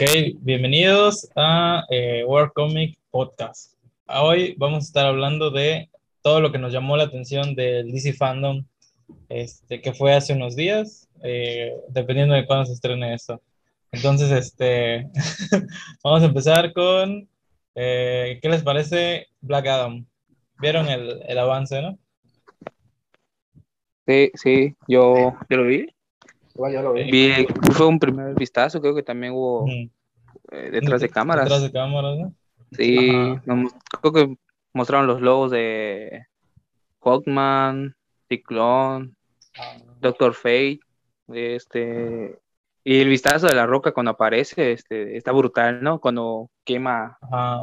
Ok, bienvenidos a eh, World Comic Podcast. Hoy vamos a estar hablando de todo lo que nos llamó la atención del DC Fandom, este, que fue hace unos días, eh, dependiendo de cuándo se estrene esto. Entonces, este, vamos a empezar con, eh, ¿qué les parece Black Adam? ¿Vieron el, el avance, no? Sí, sí, yo, yo lo vi. Igual yo lo vi. Vi, fue un primer vistazo, creo que también hubo. Eh, detrás de cámaras. Detrás de cámaras, ¿no? Sí, nos- creo que mostraron los logos de Hawkman, Ciclón, Doctor Fate, este, y el vistazo de la roca cuando aparece, este, está brutal, ¿no? Cuando quema, Ajá.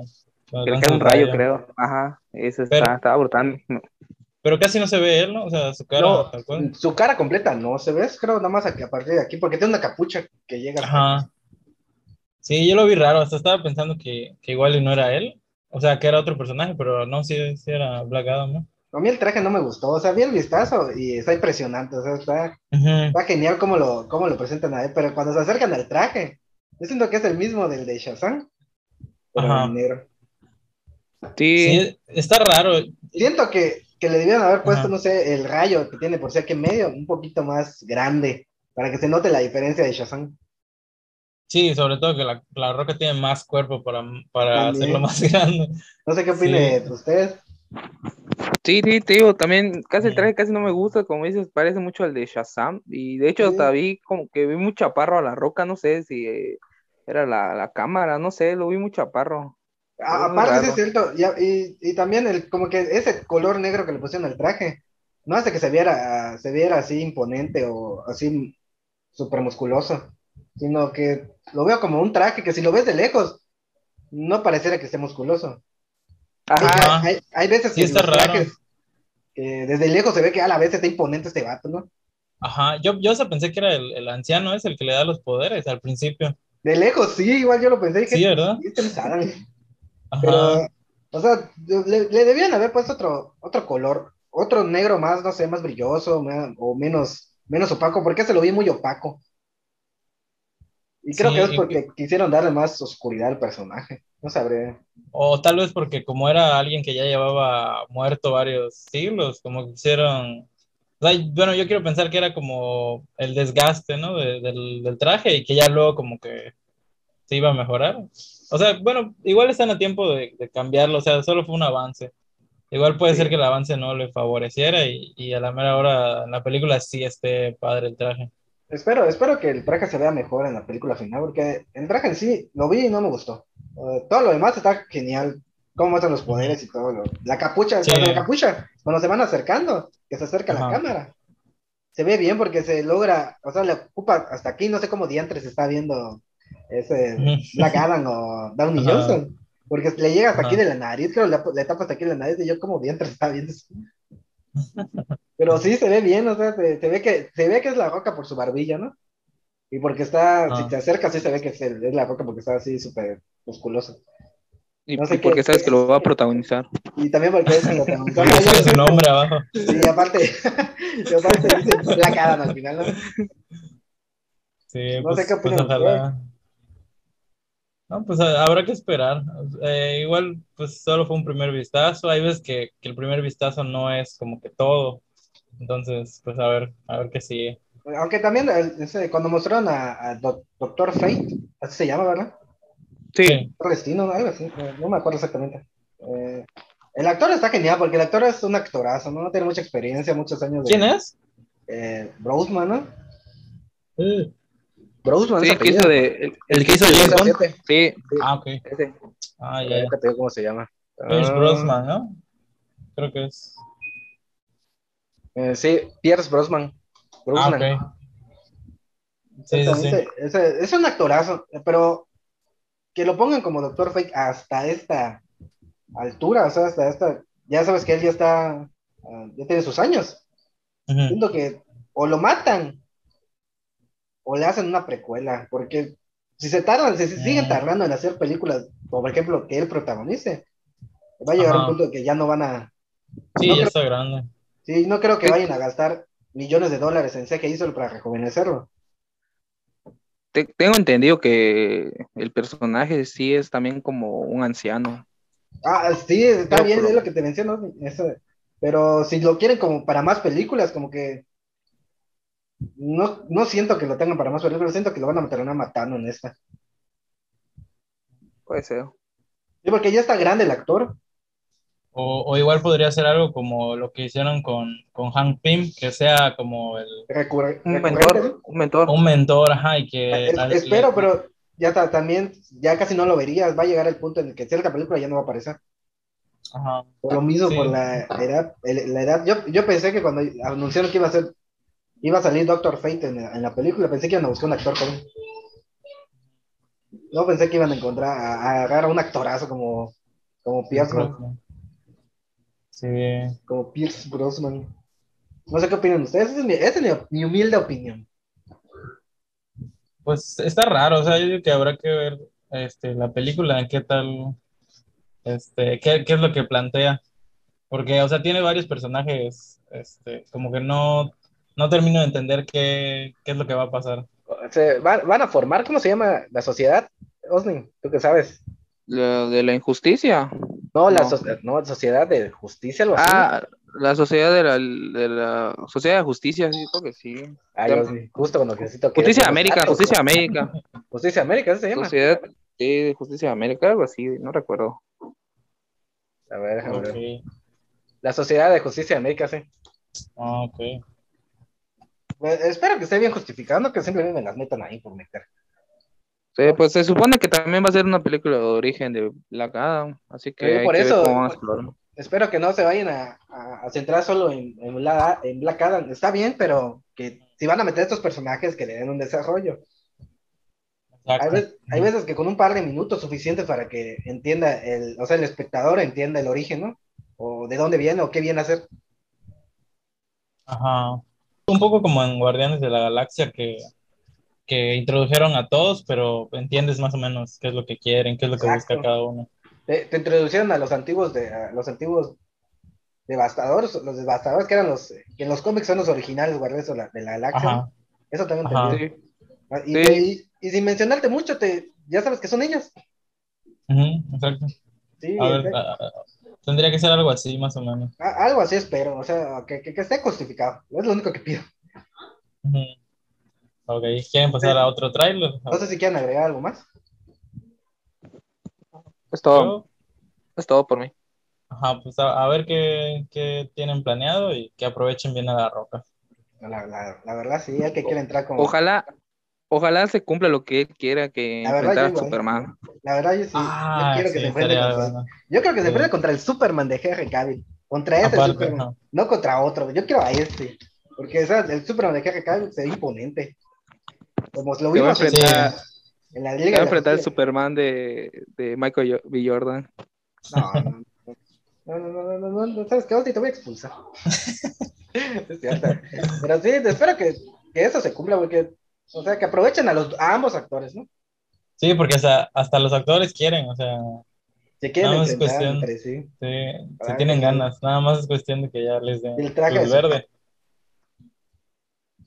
creo que era un rayo, creo. Ajá, eso está, Pero- estaba brutal. Pero casi no se ve él, ¿no? O sea, su cara No, tal cual. su cara completa no se ve, creo nada más a partir de aquí, porque tiene una capucha que llega. Ajá. Sí, yo lo vi raro, hasta estaba pensando que, que igual y no era él, o sea, que era otro personaje, pero no, sí, sí era Black Adam, ¿no? A mí el traje no me gustó, o sea, vi el vistazo y está impresionante, o sea, está, está genial cómo lo, cómo lo presentan a él, pero cuando se acercan al traje, yo siento que es el mismo del de Shazam, pero Ajá. en negro. Sí, Sí, está raro. Siento que, que le debieron haber puesto, Ajá. no sé, el rayo que tiene por ser que medio, un poquito más grande, para que se note la diferencia de Shazam. Sí, sobre todo que la, la roca tiene más cuerpo para, para También. hacerlo más grande. No sé qué opine Sí. ustedes. Sí, sí, digo, también casi el traje casi no me gusta, como dices, parece mucho al de Shazam. Y de hecho, Sí. hasta vi como que vi muy chaparro a la roca, no sé si eh, era la, la cámara, no sé, lo vi muy chaparro. A- aparte, sí es cierto, y, y también el, como que ese color negro que le pusieron al traje, no hace que se viera, se viera así imponente o así súper musculoso, sino que lo veo como un traje que si lo ves de lejos, no pareciera que esté musculoso. Hay, Ajá, Ajá. hay- hay veces Sí, que está los raro. trajes, que desde lejos se ve que a la vez está imponente este vato, ¿no? Ajá, yo, yo hasta pensé que era el, el anciano, es el que le da los poderes al principio. De lejos, sí, igual yo lo pensé, dije, Sí, ¿verdad? "¿Y este es Adam?". Ajá. Pero, o sea, le, le debían haber puesto otro, otro color, otro negro más, no sé, más brilloso o menos, menos opaco, porque se lo vi muy opaco. Y creo Sí, que es y- porque quisieron darle más oscuridad al personaje. No sabré. O tal vez porque como era alguien que ya llevaba muerto varios siglos, como que hicieron... o sea, bueno, yo quiero pensar que era como el desgaste, ¿no? de- del, del traje y que ya luego como que se iba a mejorar. O sea, bueno, igual están a tiempo de, de cambiarlo, o sea, solo fue un avance. Igual puede Sí. ser que el avance no le favoreciera y, y a la mera hora en la película sí esté padre el traje. Espero, espero que el traje se vea mejor en la película final, porque el traje en sí lo vi y no me gustó. Todo lo demás está genial. Cómo muestran los poderes y todo. lo- La capucha, Sí. la capucha, cuando se van acercando, que se acerca la cámara. Se ve bien porque se logra, o sea, le ocupa hasta aquí, no sé cómo diantres está viendo ese. Black Adam o Downey Ajá. Johnson. Porque le llega hasta Ajá. aquí de la nariz, creo, le, le tapa hasta aquí de la nariz y yo como diantres está viendo eso. Pero sí se ve bien, o sea, se, se ve que, se ve que es la roca por su barbilla, ¿no? Y porque está, Ah. si te acercas, sí se ve que es, el- es la roca porque está así súper musculoso. y, no sé y porque qué- sabes que lo va a protagonizar. Y también porque es el protagonista. Porque tiene su nombre abajo. Y aparte, y aparte dice Black Adam al final, ¿no? Sí, No pues, sé qué pues opinan ojalá. No, pues habrá que esperar. Eh, igual, pues solo fue un primer vistazo. Hay veces que, que el primer vistazo no es como que todo. Entonces, pues a ver, a ver qué sigue. Aunque también el- ese, cuando mostraron a, a Doc- Doctor Fate, así se llama, ¿verdad? Sí, Sí. Doctor Destino, ¿no? algo así, no me acuerdo exactamente. Eh, el actor está genial porque el actor es un actorazo, ¿no? Tiene mucha experiencia, muchos años de... ¿Quién es? Eh, Brosman, ¿no? Eh, Brosman, sí, es que hizo de, el, el que hizo James James Bond. Sí, Ah, ok. Ese. Ah, ya, ya. te digo cómo se llama. Pierce Ah, Brosnan, ¿no? Creo que es. eh, sí, Pierce Brosman. Ah, Brosnan. ok. Sí, sí. Ese- es un actorazo, pero que lo pongan como Doctor Fake hasta esta altura, o sea, hasta esta, ya sabes que él ya está, ah, ya tiene sus años. Siento que o lo matan o le hacen una precuela, porque si se tardan, si siguen Mm. tardando en hacer películas, por ejemplo, que él protagonice, va a llegar Ajá. un punto que ya no van a, Sí, No ya creo- está grande. sí, no creo que vayan a gastar millones de dólares en CGI solo para rejuvenecerlo. tengo entendido que el personaje sí es también como un anciano. Ah, sí, está bien, es lo que te menciono. pero si lo quieren como para más películas, como que no, no siento que lo tengan para más películas, siento que lo van a meter matando en esta. Puede ser. Sí, porque ya está grande el actor. O, igual podría ser algo como lo que hicieron con, con Hank Pym, que sea como el... un mentor, un mentor. Un mentor, ajá, y que... espero, pero ya está, también, ya casi no lo verías, va a llegar el punto en el que cierta película ya no va a aparecer. Ajá. Por lo mismo, por la edad, la edad. Yo, yo pensé que cuando anunciaron que iba a ser, iba a salir Doctor Fate en, en la película, pensé que iban a buscar un actor joven. No pensé que iban a encontrar, a, agarrar a un actorazo como, como Pierce Sí. Como Pierce Brosnan. No sé qué opinan ustedes, esa es, mi, humilde opinión. Pues está raro, o sea, yo digo que habrá que ver este, la película, qué tal, este, qué, qué es lo que plantea. Porque, o sea, tiene varios personajes, este, como que no, no termino de entender qué, qué es lo que va a pasar. Se van, a formar, ¿cómo se llama la sociedad? Osnin, ¿tú qué sabes? de la injusticia. No, la no. sociedad de justicia, lo Ah, la sociedad de la, de la sociedad de justicia, sí, creo que sí. justo cuando necesito que Justicia de América, Justicia de América. Justicia de América, ¿eso se llama? Sociedad de Justicia de América, algo así, no recuerdo. A ver, déjame ver. La Sociedad de Justicia de América, sí. Ah, ok. Pues, espero que esté bien justificando, que simplemente me las metan ahí por meter. Sí, pues se supone que también va a ser una película de origen de Black Adam, así que por eso espero que no se vayan a, centrar solo en, en, Black Adam. Está bien, pero que si van a meter estos personajes que le den un desarrollo. Hay veces, hay veces, que con un par de minutos suficientes para que entienda el, o sea, el espectador entienda el origen, ¿no? O de dónde viene o qué viene a hacer. Ajá. Un poco como en Guardianes de la Galaxia que que introdujeron a todos, pero entiendes más o menos qué es lo que quieren, qué es lo que busca cada uno. Te, introducieron a los antiguos de los antiguos devastadores, los devastadores que eran los que en los cómics son los originales guardias de la, de la galaxia. Eso también te ah, y, y, sin mencionarte mucho, te, ya sabes que son ellos. exacto. Sí, a ver, tendría que ser algo así, más o menos. algo así espero, o sea, que, que, esté justificado. Es lo único que pido. Ok, ¿quieren pasar a otro trailer? No sé si quieren agregar algo más. Es todo. Es todo por mí. Ajá, pues a, ver qué, qué, tienen planeado y que aprovechen bien a la roca. La, la, la verdad, sí, hay que quiere entrar como. Ojalá, ojalá se cumpla lo que él quiera que enfrentar a Superman. La verdad, yo sí. Ah, yo quiero que se enfrente contra, Yo creo que se enfrente contra el Superman de Henry Cavill. Contra ese Superman. No. contra otro. Yo quiero a este. Porque el Superman de Henry Cavill se ve imponente. Como lo vimos en, la, en la liga. Va a enfrentar al Superman de, de Michael B. Jordan. No, no, no, no, no, no, no, ¿sabes qué? Te voy a expulsar. Pero sí, espero que, que eso se cumpla, porque, o sea, que aprovechen a, los, a ambos actores, ¿no? Sí, porque hasta, hasta los actores quieren, o sea. Se quieren nada más es cuestión, entre sí. Sí, se tienen ganas, nada más es cuestión de que ya les den el traje verde.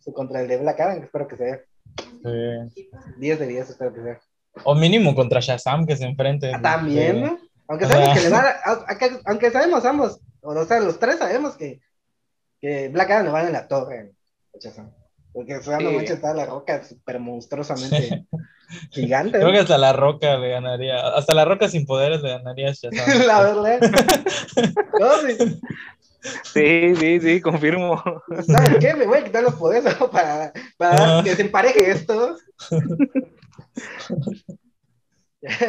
Su, contra el de Black Adam, espero que sea. 10 de 10, espero que sea. O mínimo contra Shazam que se enfrente. Ah, también, ¿no? Aunque sabemos que le va a, aunque sabemos ambos, o sea, los tres sabemos que, que Black Adam le va en la torre Shazam. Porque se sí. mucho está la roca súper monstruosamente gigante. Creo que hasta la roca le ganaría, hasta la roca sin poderes le ganaría a Shazam. la verdad. no, sí. Sí, sí, sí, confirmo. ¿Sabes qué? Me voy a quitar los poderes para, para que se empareje esto.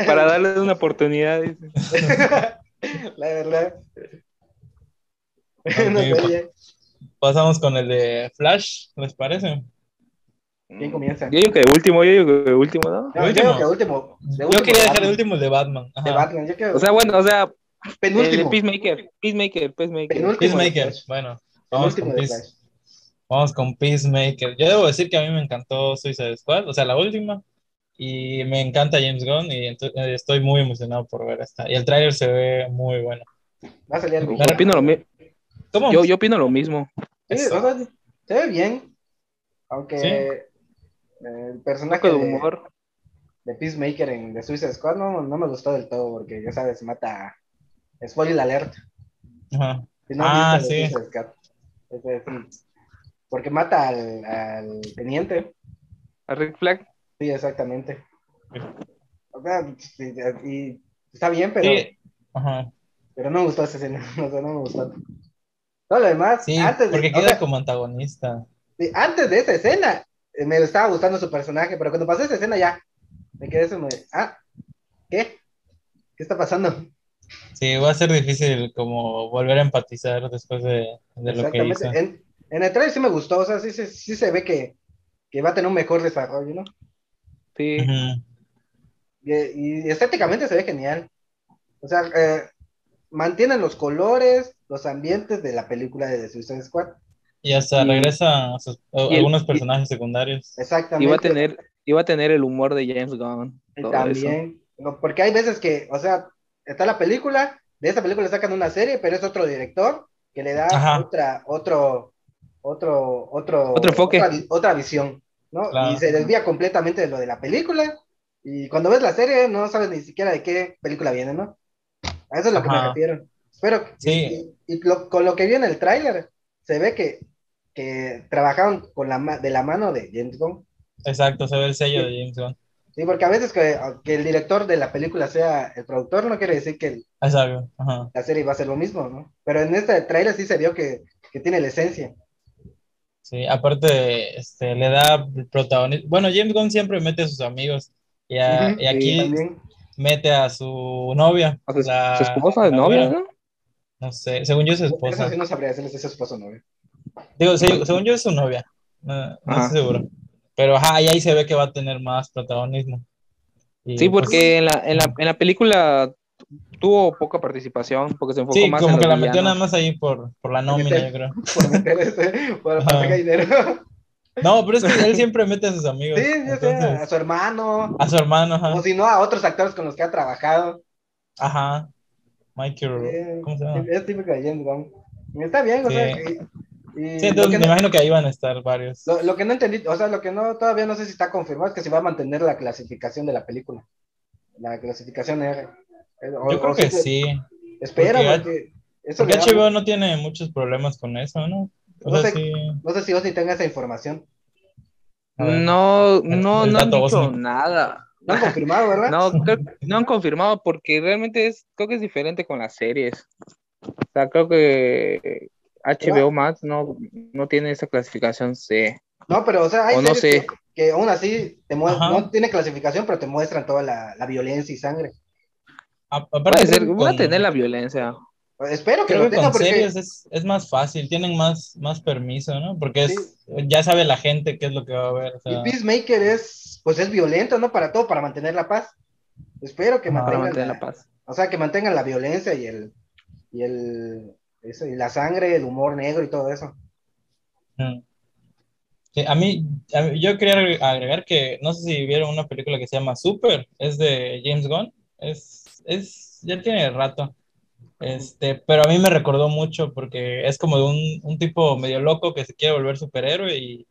Para darles una oportunidad. La verdad. Pasamos con el de Flash, ¿les parece? ¿Quién comienza? Yo digo que último, yo digo que último, ¿no? yo digo que último. Yo quería dejar el último el de Batman. De Batman, yo quiero... O sea, bueno, o sea, Penúltimo. Peacemaker, Peacemaker, Peacemaker. Peacemaker, bueno. Vamos con, vamos con, Peacemaker. Yo debo decir que a mí me encantó Suicide Squad, o sea, la última. Y me encanta James Gunn y eh, estoy muy emocionado por ver esta. Y el trailer se ve muy bueno. Va a salir yo, opino lo ¿Cómo? Yo, yo opino lo mismo. Sí, se ve bien. Aunque El personaje de humor. de Peacemaker en The Suicide Squad no, no me gustó del todo porque, ya sabes, mata. Spoiler alert. Ajá. Si no Ah, sí. Squad. Ese es un- Porque mata al, al teniente. A Rick Flag. Sí, exactamente. O sea, y está bien, pero, Sí, ajá. pero no me gustó esa escena. O sea, no me gustó. Todo lo demás, Sí, antes, de, porque o queda sea, como antagonista. sí, antes de esa escena, eh, me estaba gustando su personaje, pero cuando pasó esa escena ya, me quedé eso, me, ah, ¿qué? ¿Qué está pasando? Sí, va a ser difícil como volver a empatizar después de, de lo que Exactamente. hizo. En, en el trailer sí me gustó, o sea, sí, se- sí se ve que, que va a tener un mejor desarrollo, ¿no? Sí. Y, y estéticamente se ve genial. O sea, eh, mantienen los colores, los ambientes de la película de The Suicide Squad. Y hasta Y- regresa a sus- a y el- algunos y- personajes secundarios. Exactamente. Iba a tener, iba a tener el humor de James Gunn. Y eso. también, no, porque hay veces que, o sea, está la película, de esa película sacan una serie, pero es otro director que le da Ajá. otra, otro, otro, otro, Otro enfoque. otra, otra visión, ¿no? Claro. Y se desvía completamente de lo de la película. Y cuando ves la serie, no sabes ni siquiera de qué película viene, ¿no? A eso es lo que me Ajá. refiero. Que- Sí. y, y lo- con lo que viene el tráiler, se ve que, que trabajaron con la, ma- de la mano de James Gunn. Exacto, se ve el sello de James Gunn. Sí, porque a veces que, que el director de la película sea el productor no quiere decir que el- Exacto. Ajá. la serie va a ser lo mismo, ¿no? Pero en este trailer sí se vio que, que tiene la esencia. Sí, aparte, este, le da protagonismo. Bueno, James Gunn siempre mete a sus amigos. Y, a- Ujú, y aquí mete a su novia. O sea, la- su esposa de novia. ¿no? No sé, según yo es su Eso esposa. sí no sabría decirles si es su esposo o novio. Digo, se- según yo es su novia. No, no estoy seguro. Pero ajá, y ahí se ve que va a tener más protagonismo. Y, Sí, pues, porque en la, en la, en la película tuvo poca participación, porque se enfocó sí, más como en que la metió nada más ahí por, por la nómina, yo creo. Por meter este, por para dinero. No, pero es que él siempre mete a sus amigos. Sí, yo sé, a entonces, su hermano, a su hermano, ajá. o si no, a otros actores con los que ha trabajado. Ajá. Michael, Sí, ¿cómo se llama? Es típico de James Gunn. Está bien, o Sí. sea, y- y Sí, entonces me no, imagino que ahí van a estar varios. lo- lo que no entendí, o sea, lo que no, todavía no sé si está confirmado es que se va a mantener la clasificación de la película. La clasificación R. Eh, o- Yo creo o que sí. Espera, Porque- porque, eso Porque da- no tiene muchos problemas con eso, ¿no? O No sea, sé. sí. No sé si Ozzy tenga esa información. Ver. No, no, no han dicho nada. No han confirmado, ¿verdad? No, creo- no han confirmado porque realmente es, creo que es diferente con las series. O sea, creo que HBO Max no, no tiene esa clasificación C. No, pero o sea, hay O no sé. que, que aún así te no tiene clasificación, pero te muestran toda la, la violencia y sangre. A- aparte, ser, que voy a con- tener la violencia. Espero que Creo lo que tenga con porque series es, es más fácil, tienen más, más permiso, ¿no? Porque es, Sí. ya sabe la gente qué es lo que va a ver. o sea, y Peacemaker es, pues es violento, ¿no? Para todo, para mantener la paz. Espero que mantengan mantener la, la paz. o sea, que mantengan la violencia y el, y el, eso, y la sangre, el humor negro y todo eso. mm. Sí, a mí, a mí- yo quería agre- agregar que no sé si vieron una película que se llama Super, es de James Gunn, es, es, ya tiene rato. Este, pero a mí me recordó mucho porque es como de un, un tipo medio loco que se quiere volver superhéroe y,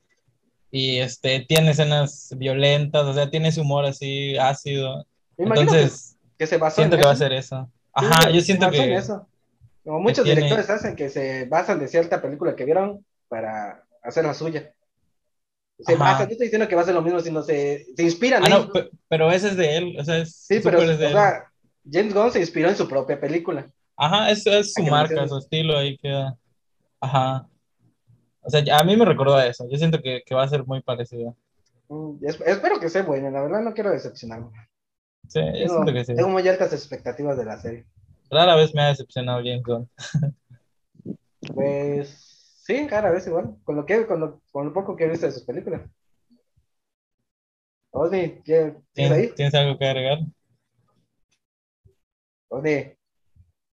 y este, tiene escenas violentas, o sea, tiene ese humor así ácido. Entonces, que, que se basó siento en que va a eso. ser eso. Sí, Ajá, se- yo siento en que eso. Como muchos tiene- directores hacen que se basan de cierta película que vieron para hacer la suya. Se Ajá. basan, no estoy diciendo que va a ser lo mismo, sino se, se inspiran Ah, no, pe- pero ese es de él, o sea, es Sí, pero es de o sea, James Gunn se inspiró en su propia película. Ajá, es, es su ¿A que marca, su estilo ahí queda. Ajá. O sea, a mí me recordó a eso. Yo siento que, que va a ser muy parecido. Mm, es- espero que sea buena, la verdad no quiero decepcionarme. Sí, yo Tengo, siento que sí. tengo muy altas expectativas de la serie. Rara vez me ha decepcionado James Gunn. Pues sí, cada vez igual, con lo, que, con lo, con lo poco que he visto de sus películas. Osni, ¿qué- ¿tienes ahí? ¿Tienes, ¿tienes algo que agregar? Osni.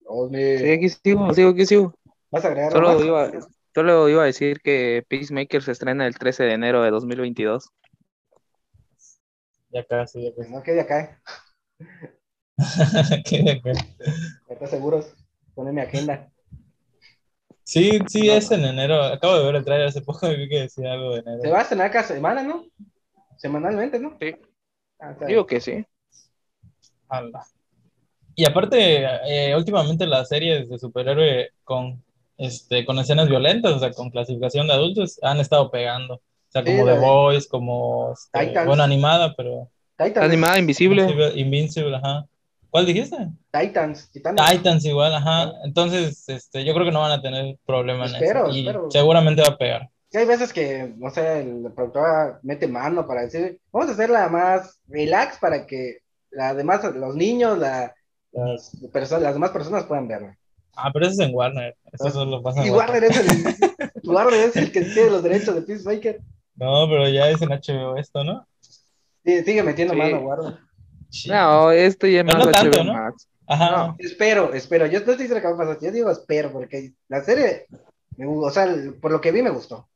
Osni. Sí, aquí sigo, sigo, aquí sigo. ¿Vas a agregar algo Solo más? iba, solo iba a decir que Peacemaker se estrena el 13 de enero de 2022. Ya casi, ya casi. no quede acá, Que ya casi. ¿estás seguros? Poner mi agenda. Sí, sí, es en enero. Acabo de ver el trailer hace poco y vi que decía algo de Se enero. va a estrenar cada semana, ¿no? semanalmente, ¿no? Sí. Ah, Digo que sí. Ala. Y aparte, eh, últimamente las series de superhéroe con, este, con escenas violentas, o sea, con clasificación de adultos, han estado pegando. O sea, como The Boys, como, este, Titans. bueno, animada, pero Titans, Animada invisible. Invincible, Invincible, ajá. ¿Cuál dijiste? Titans, Titanes. Titans igual, ajá. Entonces, este, yo creo que no van a tener problema en Espero, eso. Y espero. seguramente va a pegar. Sí, hay veces que, no sé, el productor mete mano para decir, vamos a hacerla más relax para que la demás, los niños, la, las, personas, las demás personas puedan verla. Ah, pero eso es en Warner. Eso solo pasa en Y Warner. Warner es el, Warner es el que tiene los derechos de Peacemaker. No, pero ya es en HBO esto, ¿no? Sí, sigue metiendo Sí. mano Warner. Sí. No, este ya es más no tanto, HBO ¿no? Max. Ajá. no. Espero, espero. Yo no estoy diciendo que va a pasar. Yo digo espero, porque la serie, me, o sea, por lo que vi me gustó.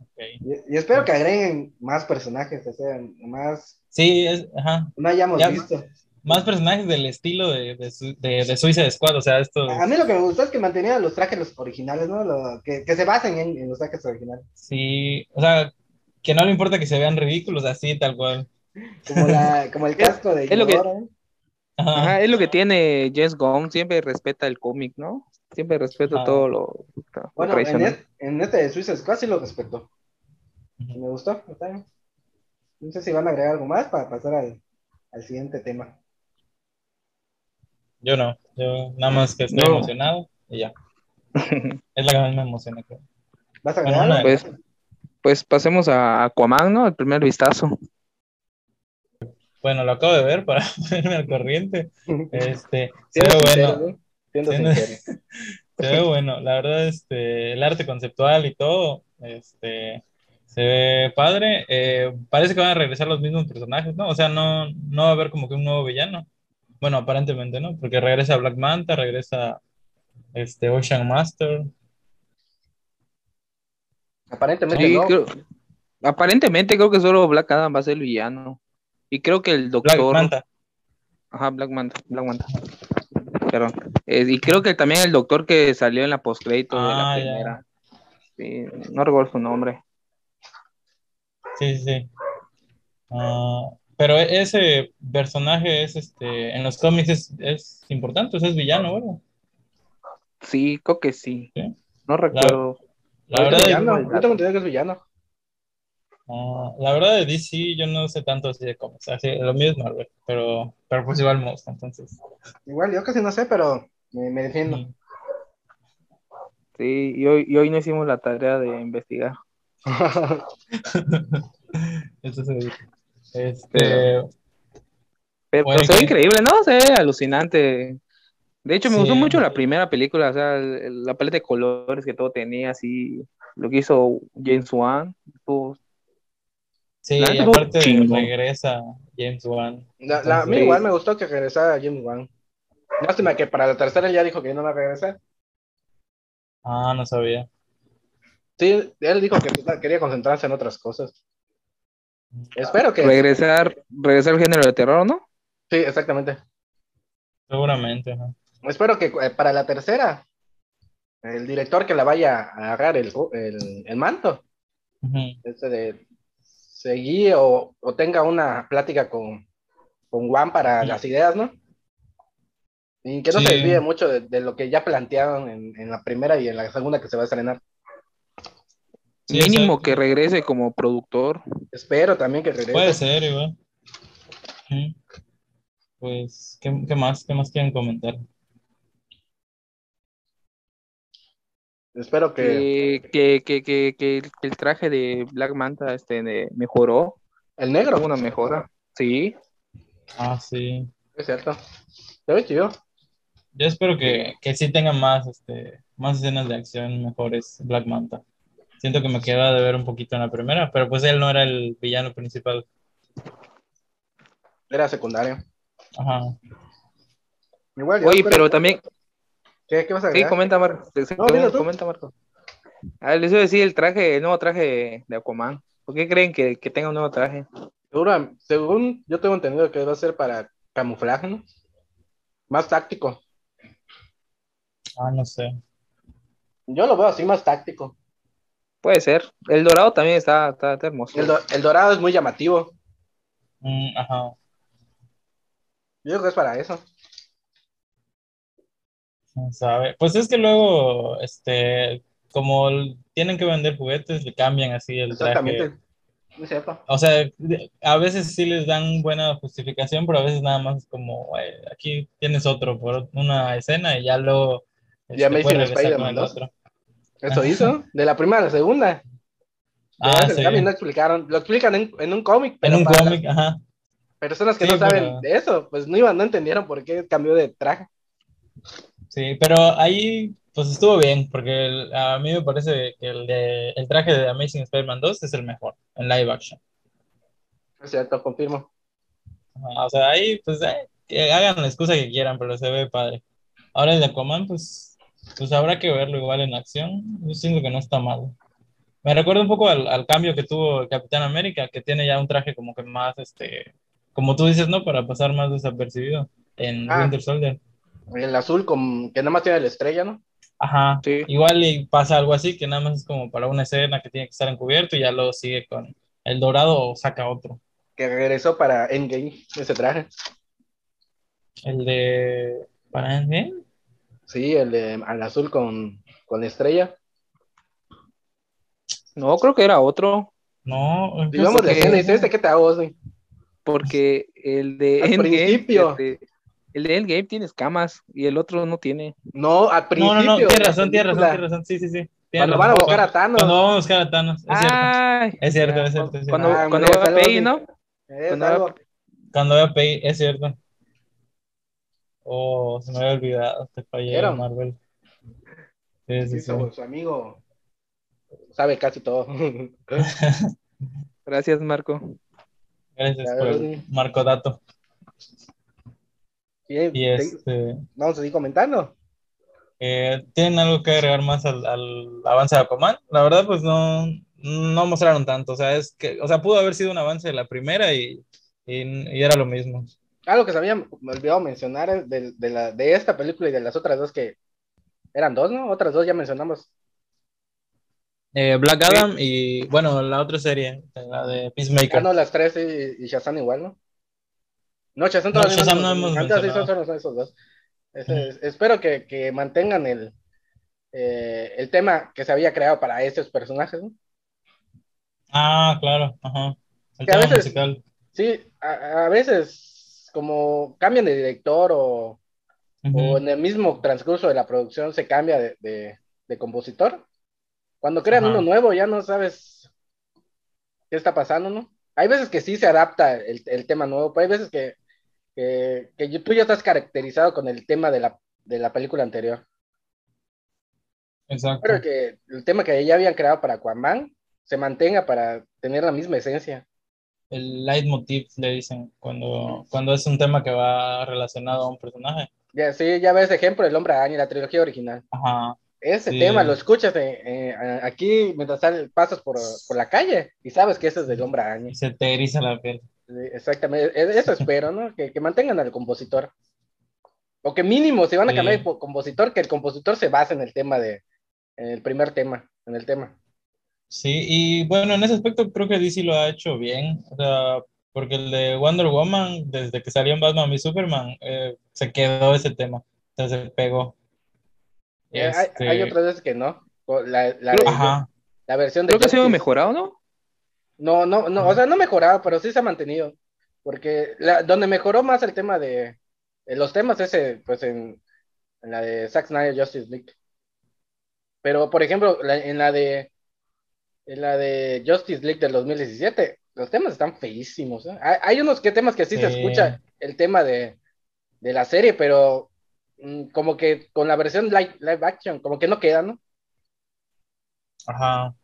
ok. Y, y espero que agreguen más personajes, o sea, más, Sí, es, ajá. no hayamos Ya. visto. Más personajes del estilo de, de, de, de Suicide Squad, o sea, esto A mí lo que me gustó es que mantenían los trajes los originales, ¿no? Lo- que, que se basen en, en los trajes originales. sí, o sea, que no le importa que se vean ridículos, así tal cual. Como, la, como el casco de es lo que- ¿eh? Ajá. Ajá, es lo que tiene James Gunn, siempre respeta el cómic, ¿no? Siempre respeta Ah. todo lo, lo Bueno, en, tradicional. es- en este de Suicide Squad sí lo respeto. Ujú. Me gustó. está bien. No sé si van a agregar algo más para pasar al, al siguiente tema. Yo no, yo nada más que estoy No. emocionado y ya. Es la que más me emociona, creo. ¿Vas a Bueno, una- algo? Pues, pues pasemos a Aquaman, ¿no? El primer vistazo. Bueno, lo acabo de ver para ponerme al corriente. Este, se ve sincero, bueno, se ve bueno. La verdad, este, el arte conceptual y todo, este, se ve padre. Eh, parece que van a regresar los mismos personajes, ¿no? O sea, no, no va a haber como que un nuevo villano. Bueno, aparentemente, ¿no? Porque regresa Black Manta, regresa este Ocean Master. Aparentemente Sí, no. creo- aparentemente creo que solo Black Adam va a ser el villano. Y creo que el Black doctor. Manta. Ajá, Black Manta, Black Manta. Perdón. Eh, y creo que también el doctor que salió en la postcrédito de la Ah, ya. primera. Sí, no recuerdo su nombre. Sí, sí, sí. Pero e- ese personaje es, este, en los cómics es, es importante, o sea, es villano, ¿verdad? Sí, creo que sí. Sí. No recuerdo. La verdad, es villano. Yo tengo entendido que es villano. la verdad de DC yo no sé tanto así de cómics, así, lo mío es Marvel, pero, pero pues igual me gusta, entonces. Igual, yo casi no sé, pero me, me defiendo. mm. Sí, y hoy, y hoy no hicimos la tarea de investigar. Eso se dice. Este, Pero- Pero, Bueno, se ve increíble, ¿no? Se ve alucinante. De hecho, me Sí. gustó mucho la primera película, o sea, la paleta de colores que todo tenía, así, lo que hizo James Wan. sí, La y neta, aparte regresa James Wan. La- la- a mí igual me gustó que regresara James Wan. Lástima que para la tercera ya dijo que no va a regresar. Ah, no sabía. Sí, él dijo que quería concentrarse en otras cosas. Espero que. Regresar, regresar al género de terror, ¿no? Sí, exactamente. Seguramente, ajá. Espero que eh, para la tercera, el director que la vaya a agarrar el, el, el manto, Ujú. este de seguir o, o tenga una plática con, con Juan para Sí. las ideas, ¿no? Y que no Sí. se desvíe mucho de, de lo que ya plantearon en, en la primera y en la segunda que se va a estrenar. Sí, Mínimo exacto. que regrese como productor. Espero también que regrese. Puede ser, igual. Pues, ¿qué, qué más? ¿Qué más quieren comentar? Espero que Que, que, que, que, que el traje de Black Manta este, de- mejoró. el negro, una mejora. Sí. Ah, sí. es cierto. Se ve chido. Yo espero que, que sí tenga más, este, más escenas de acción mejores Black Manta. Siento que me queda de ver un poquito en la primera, pero pues él no era el villano principal. Era secundario. Ajá. Igual yo Oye, pero también, ¿Qué, qué vas a sí, agregar? comenta Marco. Sí, No, tú. comenta Marco. A ver, les iba a decir el traje, el nuevo traje de Aquaman. ¿Por qué creen que, que tenga un nuevo traje? Seguro, según yo tengo entendido que va a ser para camuflaje, ¿no? Más táctico. Ah, no sé. Yo lo veo así más táctico. Puede ser. El dorado también está, está, está hermoso. El, do- el dorado es muy llamativo. Mm, ajá. Yo creo que es para eso. quién sabe. Pues es que luego, este, como tienen que vender juguetes, le cambian así el traje. Exactamente. Es cierto. O sea, a veces sí les dan buena justificación, pero a veces nada más es como, "Güey, aquí tienes otro por una escena y ya lo Ya me hicieron Spider-Man con el 2. otro. Eso Ajá. hizo. De la primera a la segunda. Ah, Ah, sí. no explicaron. Lo explican en, en un cómic. En un cómic, ajá. Personas que Sí, no saben pero- de eso, pues no iban, no entendieron por qué cambió de traje. Sí, pero ahí pues estuvo bien, porque el- a mí me parece que el, de, el traje de Amazing Spider-Man 2 es el mejor en live action. Es cierto, confirmo. Ajá, O sea, ahí pues eh, hagan la excusa que quieran, pero se ve padre. Ahora el de Aquaman, pues, pues habrá que verlo igual en acción. Yo siento que no está mal. Me recuerda un poco al, al cambio que tuvo el Capitán América, que tiene ya un traje como que más, este, como tú dices, ¿no? Para pasar más desapercibido en Ah. Winter Soldier. El azul con que nada más tiene la estrella, ¿no? Ajá, Sí. igual y pasa algo así, que nada más es como para una escena que tiene que estar encubierto y ya lo sigue con el dorado o saca otro. Que regresó para Endgame, ese traje. El de... ¿Para Endgame? Sí, el de al azul con, con estrella. No, creo que era otro. No, Digamos la que- escena dice, ¿este qué te hago, güey? Porque el de Al Endgame. principio. este, el de Endgame tiene escamas y el otro no tiene. No, al no, principio. no, no, de tienes razón, tienes razón, tienes razón, sí, sí, sí. Cuando van a buscar a Thanos. Cuando vamos a buscar a Thanos, es cierto. Ay, Es cierto, es cierto, es cierto. cuando, Ah, cuando hombre, va a así. ¿no? Cuando- Cuando veo a Peggy, es cierto. Oh, se me había olvidado, te fallé, ¿Vieron? Marvel. Sí, sí, Sí, sí. su, su amigo sabe casi todo. Gracias, Marco. Gracias por el sí. marco dato. Bien, Y este, Vamos a seguir comentando. eh, ¿tienen algo que agregar más al, al avance de Aquaman? La verdad, pues no, no mostraron tanto. O sea, es que, o sea, pudo haber sido un avance de la primera y, y, y era lo mismo. Algo que se había me olvidado mencionar de, de, la, de esta película y de las otras dos que eran dos, ¿no? Otras dos ya mencionamos. Eh, Black Adam y, bueno, la otra serie, la de Peacemaker. Ah, no, las tres y, y Shazam igual, ¿no? No, Shazam No, todavía Shazam no hemos Entonces, sí, mencionado. son, esos dos. Ese es- espero que, que mantengan el, eh, el tema que se había creado para esos personajes, ¿no? Ah, claro, ajá. El Que a tema veces- musical. Sí, a, a veces como cambian de director o, o en el mismo transcurso de la producción se cambia de, de- de compositor. Cuando crean uno nuevo ya no sabes qué está pasando, ¿no? Hay veces que sí se adapta el, el tema nuevo, pero hay veces que, que, que tú ya estás caracterizado con el tema de la, de la película anterior. Exacto. Espero que el tema que ya habían creado para Aquaman se mantenga para tener la misma esencia. El leitmotiv le dicen cuando, cuando es un tema que va relacionado a un personaje. Ya, sí, ya ves ejemplo el hombre araña, la trilogía original. Ajá. Ese Sí. tema lo escuchas eh, eh, aquí mientras sal- pasas por, por la calle y sabes que ese es del hombre araña. Y se te eriza la piel. Sí, Exactamente, e- eso espero, ¿no? Que, que mantengan al compositor. O que mínimo, si van a Sí. cambiar de po- compositor, que el compositor se base en el tema de, en el primer tema, en el tema. Sí, y bueno, en ese aspecto creo que DC lo ha hecho bien. O sea, porque el de Wonder Woman, desde que salió en Batman y Superman, eh, se quedó ese tema. O sea, se pegó. Eh, hay- Este, Hay, otras veces que no. La, la, Ajá. la versión de Creo que ha sido mejorado, ¿no? No, no, no, o sea, no mejorado, pero sí se ha mantenido. Porque la- donde mejoró más el tema de, de los temas ese, pues en, en la de Zack Snyder Justice League. Pero, por ejemplo, la- en la de en la de Justice League del 2017, los temas están feísimos. ¿eh? Hay, hay unos que temas que sí, se escucha el tema de, de la serie, pero mm, como que con la versión live, live action, como que no queda, ¿no? Ajá.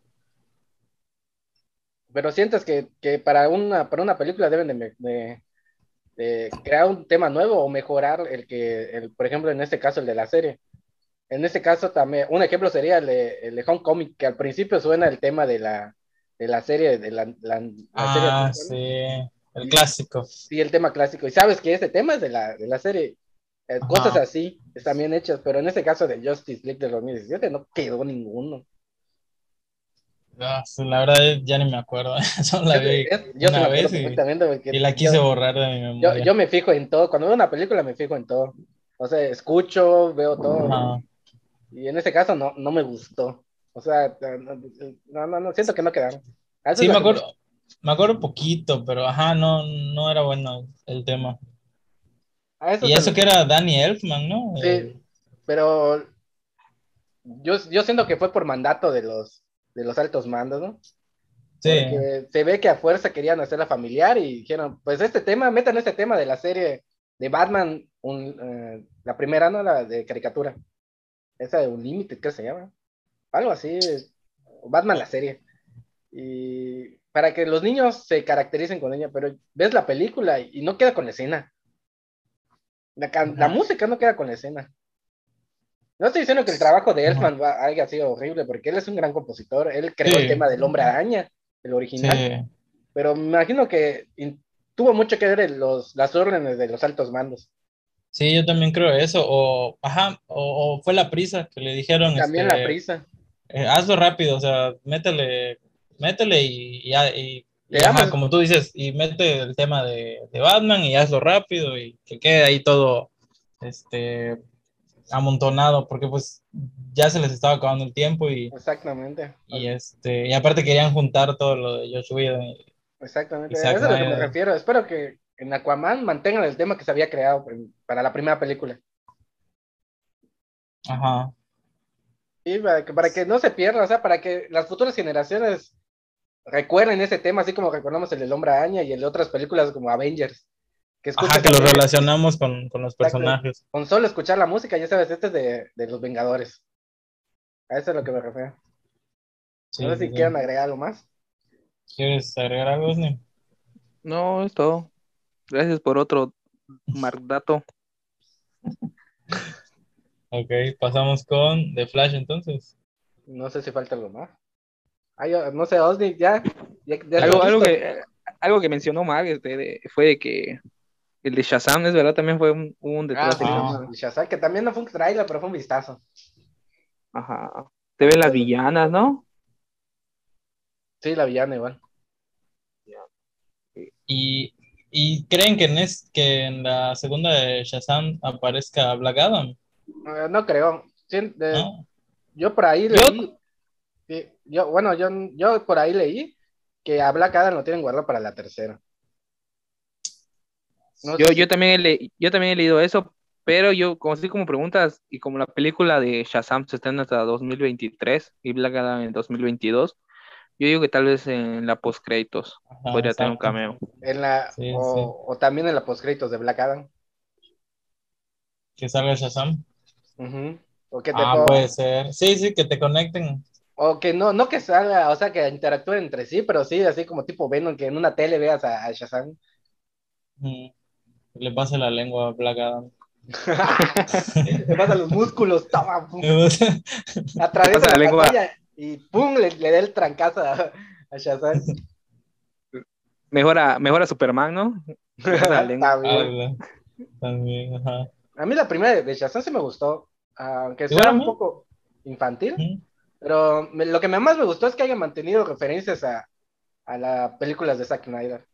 Pero sientes que, que para una, para una película deben de, me- de- de crear un tema nuevo o mejorar el que, el, por ejemplo, en este caso el de la serie. En este caso también, un ejemplo sería el de, el de Homecoming, que al principio suena el tema de la, de la serie, de la, la- la Ah, serie, sí. El clásico. sí, el tema clásico. Y sabes que ese tema es de la, de la serie. Eh, cosas así están bien hechas, pero en este caso de Justice League del 2017 no quedó ninguno. Ah, la verdad ya ni me acuerdo. Solo la vi Yo una vez y, porque y la quise yo- borrar de mi Yo, memoria. yo me fijo en todo. Cuando veo una película me fijo en todo. O sea, escucho, veo todo. Ajá. Y en ese caso no, no me gustó. O sea, no, no, no, siento que no quedaron. Eso Sí, me lo que acuerdo, me acuerdo poquito, pero ajá, no, no era bueno el tema. a eso Y es eso que era Danny Elfman, ¿no? Sí, Eh, pero yo, yo siento que fue por mandato de los, de los altos mandos, ¿no? sí. Porque se ve que a fuerza querían hacerla familiar y dijeron, pues este tema, metan este tema de la serie de Batman, un, eh, la primera, ¿no? La de caricatura. Esa de un límite, ¿qué se llama? Algo así, Batman la serie. Y para que los niños se caractericen con ella, pero ves la película y no queda con la escena. La, la música no queda con la escena. No estoy diciendo que el trabajo de Elfman va- haya sido horrible, porque él es un gran compositor. Él creó Sí. el tema del hombre araña, el original. Sí. Pero me imagino que tuvo mucho que ver en los, las órdenes de los altos mandos. Sí, yo también creo eso. O, ajá, o, o fue la prisa que le dijeron, También este, la prisa. eh, hazlo rápido, o sea, métele, métele y, y, y- y, ajá, como tú dices, y mete el tema de, de Batman y hazlo rápido y que quede ahí todo, este, amontonado, porque pues ya se les estaba acabando el tiempo y, Exactamente. y este, y aparte querían juntar todo lo de Josh Whedon. y- Exactamente. A eso es a lo que me refiero. Espero que en Aquaman mantengan el tema que se había creado en- para la primera película. Ajá, Sí, para que, para que no se pierda, o sea, para que las futuras generaciones recuerden ese tema, así como recordamos el del Hombre Araña y el de otras películas como Avengers. Que ajá, que lo también- relacionamos con, con los Exacto. personajes. Con solo escuchar la música, ya sabes, este es de, de los Vengadores. A eso es lo que me refiero. Sí, no sé si sí. quieren agregar algo más. ¿Quieres agregar algo, Osni? No, es todo. Gracias por otro mardato. Ok, pasamos con The Flash entonces. No sé si falta algo más. Ay, yo- no sé, Osni, ya. ya, ya Algo, que, algo que mencionó Mag este, de- fue de que el de Shazam, es verdad, también fue un, un Ah, detrás de Ah. el Shazam, que también no fue un trailer, pero fue un vistazo. Ajá. Te ven las villanas, ¿no? Sí, la villana igual. ¿Y, y creen que en, es, que en la segunda de Shazam aparezca Black Adam? Eh, no creo. Sí, de- ¿No? Yo por ahí Yo- leí. sí, yo, bueno, yo, yo por ahí leí que a Black Adam lo tienen guardado para la tercera. No Yo, sé yo, si- también he le- yo también he leído eso, pero yo, como así como preguntas, y como la película de Shazam se estrena hasta 2023 y Black Adam en 2022, yo digo que tal vez en la post créditos Ajá, podría tener un cameo. en la, Sí, o, sí. o también en la postcréditos de Black Adam. Que salga Shazam. O que te Ah, puede ser. Sí, sí, que te conecten. o que no, no que salga, o sea, que interactúen entre sí, pero sí, así como tipo Venom, que en una tele veas a, a Shazam. Mm. Le pase la lengua a Black Adam. Le pasa los músculos, toma, atraviesa pasa la, la lengua. pantalla y pum, le, le da el trancazo a, a Shazam. Mejora, mejora Superman, ¿no? Habla. También, ajá. A mí la primera de- Shazam sí me gustó, aunque sea un poco infantil, Mm. pero me- lo que más me gustó es que hayan mantenido referencias a, a las películas de Zack Snyder,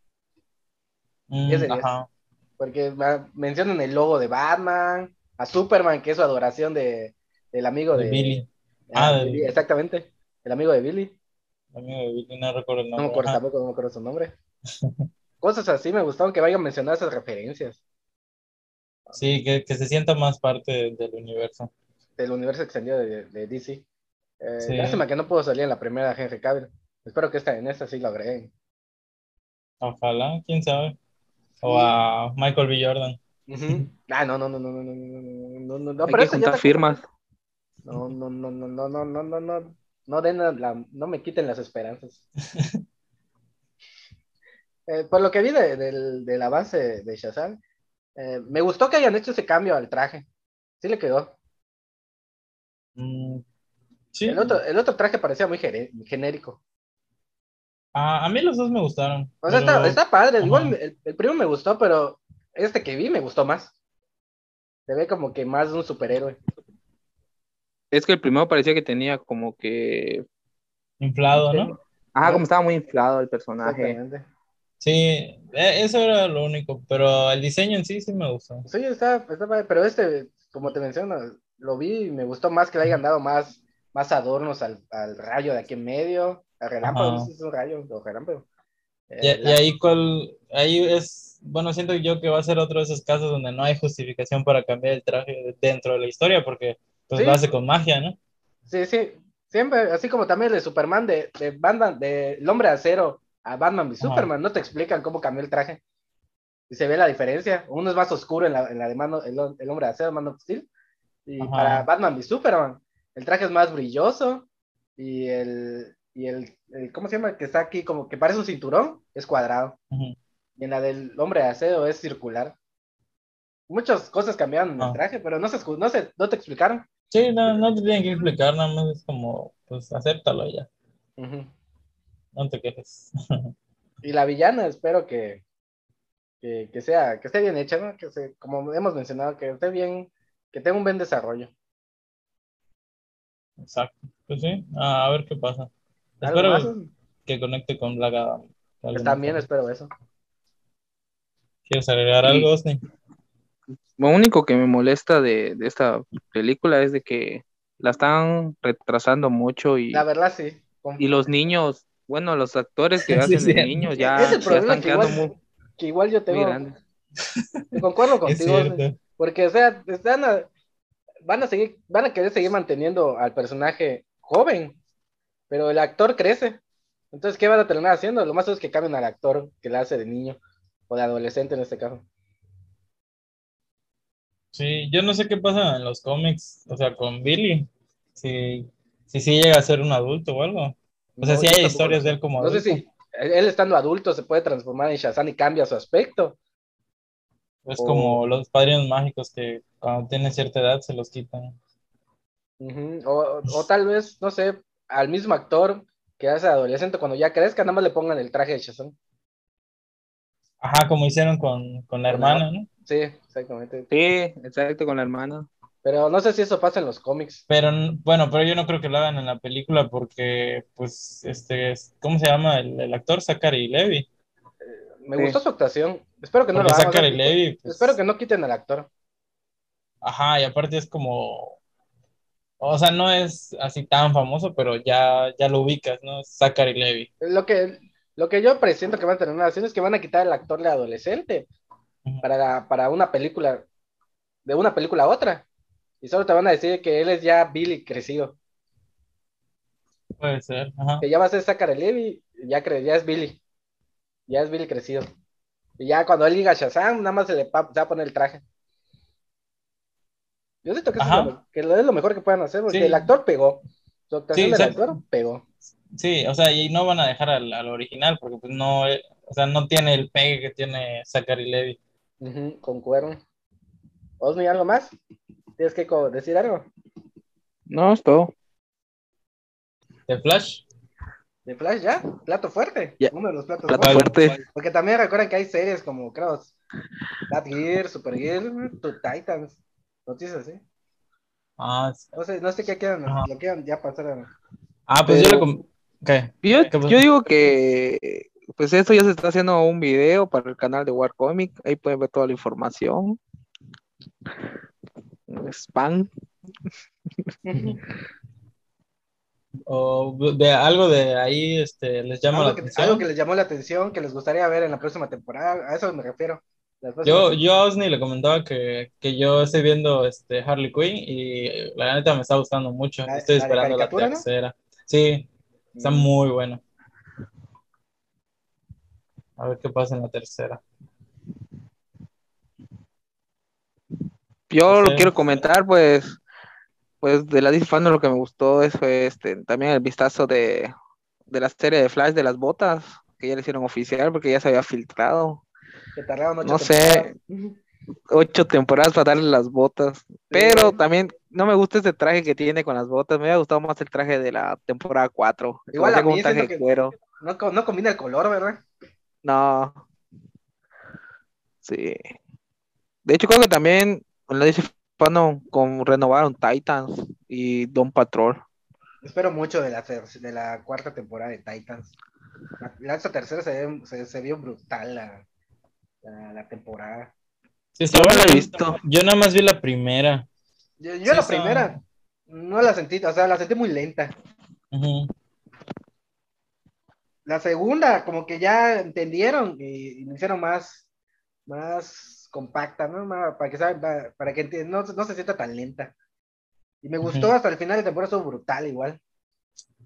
Mm, ajá. porque mencionan el logo de Batman, a Superman, que es su adoración de, del amigo De de, Billy. Ah, Ah, Billy, exactamente, el amigo de Billy, Amigo de Billy, no recuerdo el no me nombre. acuerdo tampoco, no me acuerdo su nombre. Cosas así me gustaron que vayan a mencionar esas referencias Sí, que, que se sienta más parte de- del universo. del universo extendido de, de DC. Eh, Sí. Lástima que no pudo salir en la primera de Henry Cavill. Espero que esta, en esta sí lo agreguen. Ojalá, quién sabe. O a Michael B. Jordan. Ah, no, no, no, no, no, no, no, no, no, no, no, Hay pero que ya juntar firmas. No, no, no, no, no, no, no, no, no, no den la, no me quiten las esperanzas. Eh, por lo que vi de- del, del avance de Shazam, eh, me gustó que hayan hecho ese cambio al traje. Sí le quedó. Mm, sí. El otro, el otro traje parecía muy genérico. A, a mí los dos me gustaron. O sea, pero- está, está padre. Ajá. Igual el, el primero me gustó, pero este que vi me gustó más. Se ve como que más de un superhéroe. Es que el primero parecía que tenía como que inflado, ¿no? Ajá, como estaba muy inflado el personaje. Sí, e- eso era lo único, pero el diseño en sí sí me gustó. Sí, está, está padre, pero este, como te menciono, lo vi y me gustó más que le hayan dado más, más adornos al, al rayo de aquí en medio, al relámpago, no sé si es un rayo o relámpago. Eh, Y, y la- ahí, cuál, ahí es, bueno, siento yo que va a ser otro de esos casos donde no hay justificación para cambiar el traje dentro de la historia, porque pues Sí. lo hace con magia, ¿no? Sí, sí, siempre, así como también de Superman, de, de Batman, de El Hombre de Acero a Batman y. Superman, no te explican cómo cambió el traje. Y se ve la diferencia. Uno es más oscuro en la, en la de Man of- el, el Hombre de Acero, Man of Steel. Y Ajá. para Batman y Superman, el traje es más brilloso. Y el, y el, el- ¿cómo se llama? Que está aquí como que parece un cinturón, es cuadrado. Y en la del Hombre de Acero es circular. Muchas cosas cambiaron en el Ah. traje, pero no se, no se, no te explicaron. Sí, no, no te tienen que explicar, nada más es como, pues acéptalo ya, no te quejes. Y la villana, espero que, que, que sea, que esté bien hecha, ¿no? Que se, como hemos mencionado, que esté bien, que tenga un buen desarrollo. Exacto. Pues sí, a, a ver qué pasa. ¿Algo Espero más? que conecte con Black Adam. Pues también espero eso. ¿Quieres agregar Sí. algo, Osni? Lo único que me molesta de, de esta película es de que la están retrasando mucho y, La verdad, sí. Con- y los niños, bueno, los actores que Sí, hacen sí. de niños ya, es el ya problema están que quedando igual, muy, que igual yo tengo. grandes. Concuerdo contigo, porque, o sea, están a- van a seguir, van a querer seguir manteniendo al personaje joven, pero el actor crece. Entonces, ¿qué van a terminar haciendo? Lo más es que cambien al actor que la hace de niño o de adolescente en este caso. Sí, yo no sé qué pasa en los cómics, o sea, con Billy, si, si sí llega a ser un adulto o algo. O sea, No, si yo hay historias de él como No sé adulto. si él estando adulto se puede transformar en Shazam y cambia su aspecto. Es o- como los padrinos mágicos que cuando tienen cierta edad se los quitan. O, o tal vez, no sé, al mismo actor que hace adolescente cuando ya crezca, nada más le pongan el traje de Shazam. Ajá, como hicieron con, Con la- hermana, ¿no? Sí, exactamente. Sí, exacto, con la hermana. Pero no sé si eso pasa en los cómics. Pero bueno, pero yo no creo que lo hagan en la película porque, pues, este, es- ¿cómo se llama el, el actor? Zachary Levi. Me Sí. gustó su actuación. Espero que no Porque lo hagan. Zachary Levi, pues, Espero que no quiten al actor. ajá, y aparte es como, o sea, no es así tan famoso, pero ya, ya lo ubicas, ¿no? Zachary Levi. Lo que, lo que yo presiento que van a terminar haciendo es que van a quitar al actor de adolescente. Para, la- para una película, de una película a otra. Y solo te van a decir que él es ya Billy crecido. Puede ser, ajá. Que ya va a ser Zachary Levi, ya, cre- ya es Billy. Ya es Billy crecido. Y ya cuando él diga Shazam, nada más se le va a poner el traje. Yo siento que, eso es lo, que es lo mejor que pueden hacer, porque Sí. el actor pegó. Su actuación Sí, del actor pegó. Sí, o sea, y no van a dejar al, al original porque pues no, eh, o sea, no tiene el pegue que tiene Zachary Levi. Ujú, concuerdo. Osmi, ¿algo más? ¿Tienes que decir algo? No, es todo. ¿De Flash? ¿De Flash ya? ¿Plato fuerte? Ya. Uno de los platos Plato fuertes. fuerte. Porque también recuerden que hay series como, creo, Bad Gear, Super Gear, To Titans, noticias así. Ah, sí. No sé, no sé qué quieran, Ajá. lo quieran ya pasar a... Ah, pues yo Pero- com- ¿Qué? Yo, yo digo que pues esto ya se está haciendo un video para el canal de War Comic, ahí pueden ver toda la información. Spam. O de algo de ahí este, les llama la algo, que, atención. algo que les llamó la atención, que les gustaría ver en la próxima temporada, a eso me refiero. Yo, yo a Osni le comentaba que, que yo estoy viendo este Harley Quinn y la neta me está gustando mucho. La- Estoy esperando la tercera. Sí, está Mm. muy bueno. A ver qué pasa en la tercera. Yo Sí. lo quiero comentar, pues, pues de la DC Fandom lo que me gustó es fue, este, también el vistazo de, de la serie de Flash de las botas, que ya le hicieron oficial porque ya se había filtrado. Que tardaron ocho No sé. temporadas. Ujú. Ocho temporadas para darle las botas. Pero también no me gusta ese traje que tiene con las botas. Me hubiera gustado más el traje de la temporada 4. que Igual a mí un traje de cuero. No combina el color, ¿verdad? No. Sí. De hecho, creo que también en la DC Fandom con renovaron Titans y Don Patrol. espero mucho de la, de la cuarta temporada de Titans. La, esta tercera se, se, vio brutal la, la, temporada. Sí, la he visto. Yo nada más vi la primera. Yo, la primera no la sentí, o sea, la sentí muy lenta. La segunda, como que ya entendieron y, me hicieron más, más compacta, ¿no? para que, para que no, no se sienta tan lenta. Y me gustó hasta el final de temporada, estuvo brutal igual.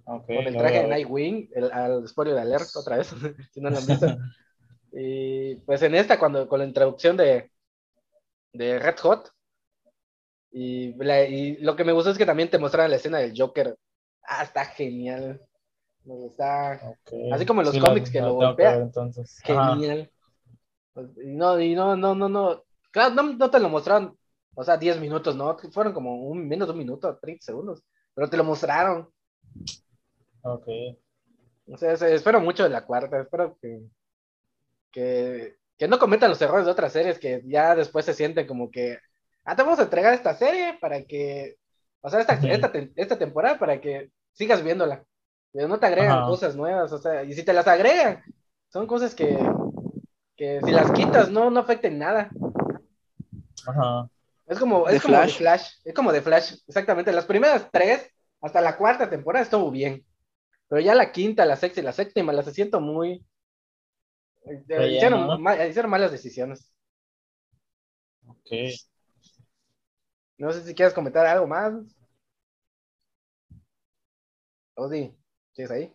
Con el traje de Nightwing, el, al spoiler de Alert, otra vez, si no lo han visto. y pues en esta, cuando con la introducción de, de Red Hot, y, lo que me gustó es que también te mostraron la escena del Joker. Ah, está genial. Está, Así como en los cómics que lo golpea. Genial. Pues, y no, y no, no, no, no. Claro, no, no te lo mostraron, o sea, 10 minutos, ¿no? Fueron como un, menos de un minuto, 30 segundos. Pero te lo mostraron. Ok. O sea, espero mucho de la cuarta. Espero que, que, que no cometan los errores de otras series que ya después se sienten como que ah, te vamos a entregar esta serie para que, o sea, esta, esta, temporada para que sigas viéndola. Pero no te agregan cosas nuevas, o sea, y si te las agregan, son cosas que, que si las quitas no, no afecten nada. Ajá. Es como, es como Flash? de Flash, es como de Flash, exactamente. Las primeras tres, hasta la cuarta temporada estuvo bien. Pero ya la quinta, la sexta y la séptima las siento muy. Hicieron, hicieron, malas decisiones. Ok. No sé si quieres comentar algo más. Odi, ¿sigues ahí?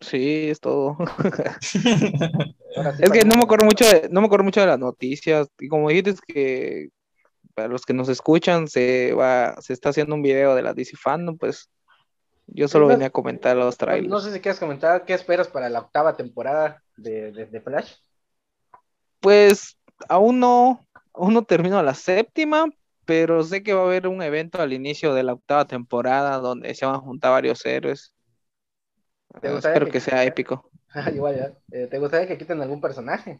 Sí, es todo. es que no me acuerdo mucho de, no me acuerdo mucho de las noticias. Y como dijiste que para los que nos escuchan se va, se está haciendo un video de la DC Fandom, pues yo solo venía a comentar los trailers. No, sé si quieres comentar qué esperas para la octava temporada de, de, Flash. Pues aún no, aún no termino la séptima, pero sé que va a haber un evento al inicio de la octava temporada donde se van a juntar varios héroes. Espero que, sea épico. Igual ya. Eh, ¿Te gustaría que quiten algún personaje?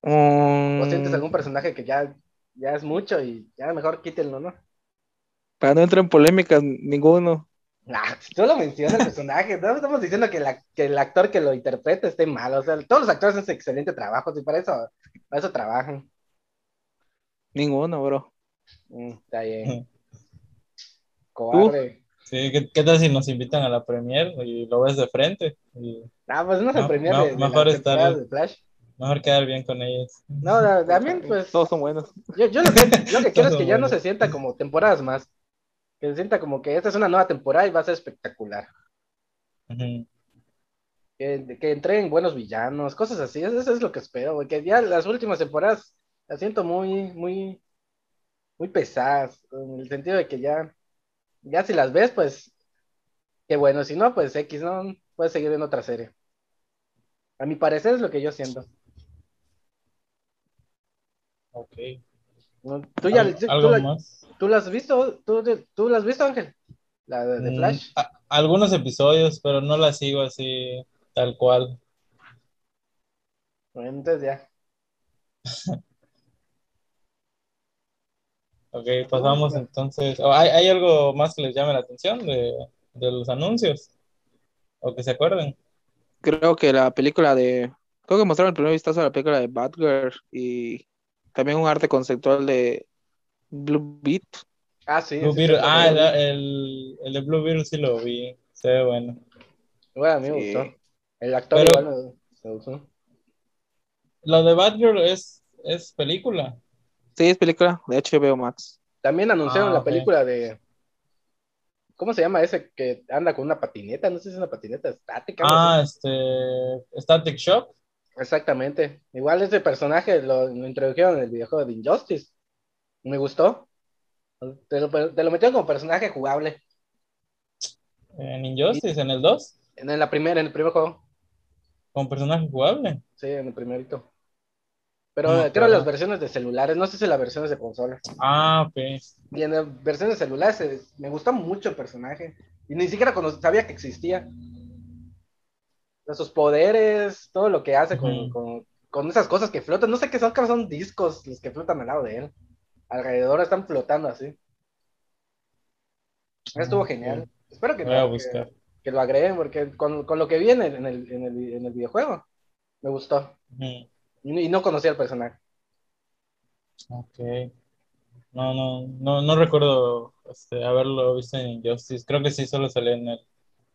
¿O sientes algún personaje que ya, ya es mucho y ya mejor quítenlo, no? Para no entrar en polémicas, ninguno. Nah, solo menciona el personaje. No estamos diciendo que, que, el actor que lo interpreta esté mal. O sea, todos los actores hacen excelente trabajo y para eso, para eso trabajan. Ninguno, bro. Mm, está bien. Cobarde. Sí, ¿qué, tal si nos invitan a la premier y lo ves de frente? Ah, pues no es el premier de, mejor estar, de Flash. Mejor quedar bien con ellos. No, también pues... Todos son buenos. Yo, yo lo, que, quiero es que ya no se sienta como temporadas más. Que se sienta como que esta es una nueva temporada y va a ser espectacular. que, que entreguen buenos villanos, cosas así. Eso, es lo que espero, Que ya las últimas temporadas las siento muy, muy, muy pesadas, en el sentido de que ya, ya si las ves, pues, qué bueno, si no, pues X, ¿no? Puedes seguir en otra serie. A mi parecer es lo que yo siento. Ok. ¿Tú ya ¿Algo tú, más? ¿Tú las has visto? ¿Tú, tú las has visto, Ángel? La de, mm, Flash. algunos episodios, pero no la sigo así, tal cual. Bueno, entonces ya. Ok, pasamos entonces. ¿Hay, ¿Hay, algo más que les llame la atención de, de, los anuncios? ¿O que se acuerden? Creo que la película de. Creo que mostraron el primer vistazo a la película de Batgirl y también un arte conceptual de Blue Beat. Ah, sí. Blue Beetle. Ah, el, el, de Blue Beetle sí lo vi. Se ve bueno. Bueno, a mí me gustó. El actor igual me, gustó. Lo de Batgirl es, es película. Sí, es película de HBO Max. También anunciaron ah, la película de. ¿Cómo se llama ese que anda con una patineta? No sé si es una patineta estática. Ah, este. Static Shock. Exactamente. Igual ese personaje lo, introdujeron en el videojuego de Injustice. Me gustó. Te lo, te lo metieron como personaje jugable. ¿En Injustice? ¿En el 2? En la primera, en el primer juego. ¿Como personaje jugable? Sí, en el primerito. Pero creo las versiones de celulares, no sé si las versiones de consola. Ah, ok. Y en las versiones de celulares me gustó mucho el personaje. Y ni siquiera sabía que existía. Sus poderes, todo lo que hace con, con, esas cosas que flotan. No sé qué son, que son discos los que flotan al lado de él. Alrededor están flotando así. Estuvo genial. Espero que, que- que lo agreguen, porque con, con lo que viene en el, en, el, en el videojuego, me gustó. Ujú. Y, y no conocía al personaje. Ok. No, no, no, no recuerdo este, haberlo visto en Injustice. Creo que sí solo salió en, el,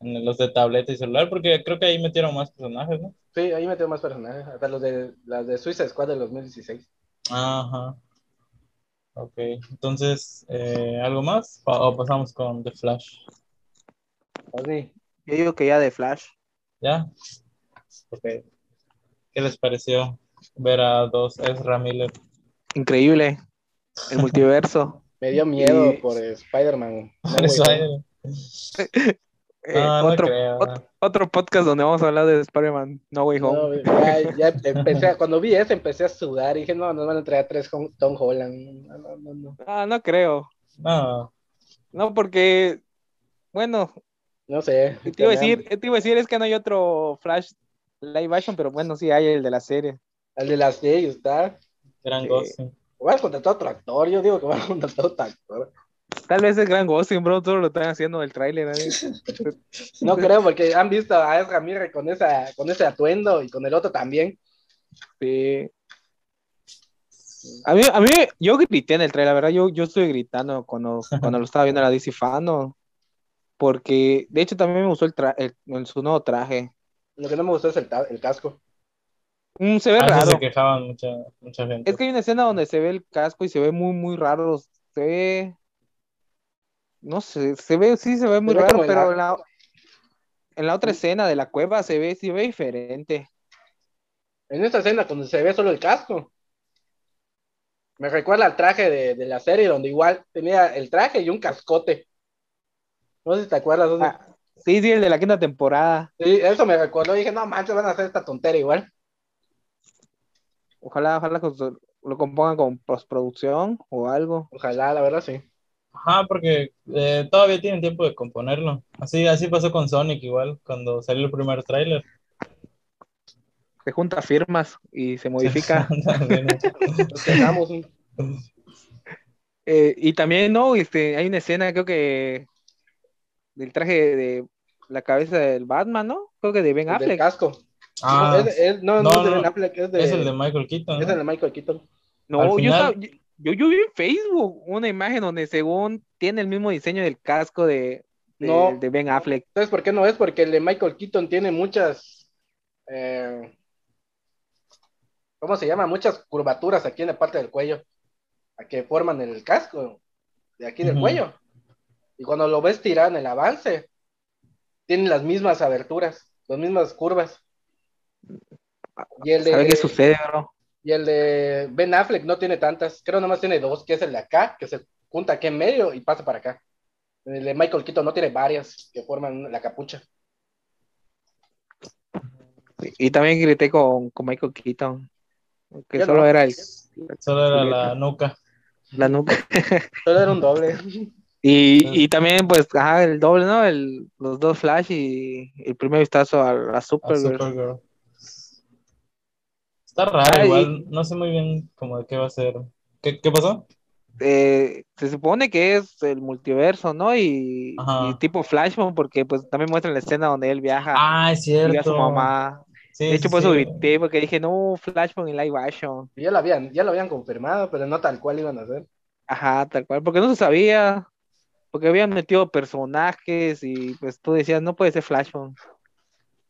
en los de tableta y celular, porque creo que ahí metieron más personajes, ¿no? Sí, ahí metió más personajes, hasta los de las de Suiza Squad del 2016. Ajá. Ok. Entonces, eh, ¿algo más? ¿O pasamos con The Flash? Así. Yo digo que ya de Flash. ¿Ya? Ok. ¿Qué les pareció ver a dos Ezra Miller? Increíble. El multiverso. Me dio miedo Y- por Spider-Man. No, eso Eh, No, no otro, creo. otro podcast donde vamos a hablar de Spider-Man No Way Home. no, ya, ya empecé, a- cuando vi ese empecé a sudar y dije, no, nos van a entregar tres Tom Holland. No, no, no, no. Ah, no creo. No, No, porque, bueno, No sé. te iba a decir, te iba a decir es que no hay otro Flash live action, pero bueno, sí hay el de la serie. El de las series, ¿está? gran Sí. Gosling. Van a contratar otro actor, yo digo que van a contratar otro actor. Tal vez el gran Ghost, bro, solo lo están haciendo el tráiler. ¿eh? No creo, porque han visto a Ezra Miller con, esa, con ese atuendo y con el otro también. Sí. A mí, a mí, yo grité en el trailer, la verdad, yo, yo estuve gritando cuando, cuando lo estaba viendo la DC Fano, porque de hecho también me gustó el, tra- el- el- su nuevo traje. Lo que no me gustó es el casco. Mm, se ve Ah, raro. se quejaban mucha, mucha gente. Es que hay una escena donde se ve el casco y se ve muy, muy raro. Se ve. No sé, se ve, sí, se ve muy Se ve raro, pero en la, en la otra escena de la cueva se ve, se ve diferente. En esta escena, cuando se ve solo el casco, me recuerda al traje de, de la serie, donde igual tenía el traje y un cascote. No sé si te acuerdas. Ah, sí, sí, el de la quinta temporada. Sí, eso me recordó. Dije, no manches, van a hacer esta tontera igual. Ojalá, ojalá lo compongan con postproducción o algo. Ojalá, la verdad, sí. Ajá, porque eh, todavía tienen tiempo de componerlo. Así, así pasó con Sonic igual, cuando salió el primer tráiler. Se junta firmas y se modifica. Eh, y también, no, este, hay una escena, creo que del traje de la cabeza del Batman, ¿no? Creo que de Ben El del Affleck. casco. Ah, no, es, es- no, no no, es de. Ben Affleck, es de, es el de Michael Keaton. es ¿no? el de Michael Keaton. No, yo, final- estaba- yo, yo vi en Facebook una imagen donde según tiene el mismo diseño del casco de, de, No. de Ben Affleck. ¿Sabes por qué no es? Porque el de Michael Keaton tiene muchas. eh, ¿Cómo se llama? Muchas curvaturas aquí en la parte del cuello. a que forman el casco de aquí del cuello. Y cuando lo ves tirado en el avance, tienen las mismas aberturas, las mismas curvas. Y el ¿Sabe de, qué sucede, bro? y el de Ben Affleck no tiene tantas, creo nomás tiene dos, que es el de acá, que se junta aquí en medio y pasa para acá. El de Michael Keaton no tiene varias que forman la capucha. Y, y también grité con, con Michael Keaton. Que solo no. era el, Solo era la nuca. la nuca. Solo era un doble. Y, y también, pues, ajá, el doble, ¿no? El, los dos Flash y el primer vistazo a la a Supergirl. Supergirl. Está raro, Ah, y- igual. No sé muy bien cómo de qué va a ser. ¿Qué, qué pasó? Eh, se supone que es el multiverso, ¿no? Y, y tipo Flashpoint, porque pues también muestra la escena donde él viaja Ah, es y ve a cierto. su mamá. Sí, De hecho, sí, por eso sí. grité, porque dije, no, Flashpoint en live action. Y ya lo habían, ya lo habían confirmado, pero no tal cual iban a hacer. Ajá, tal cual, porque no se sabía, porque habían metido personajes y pues tú decías, no puede ser Flashpoint.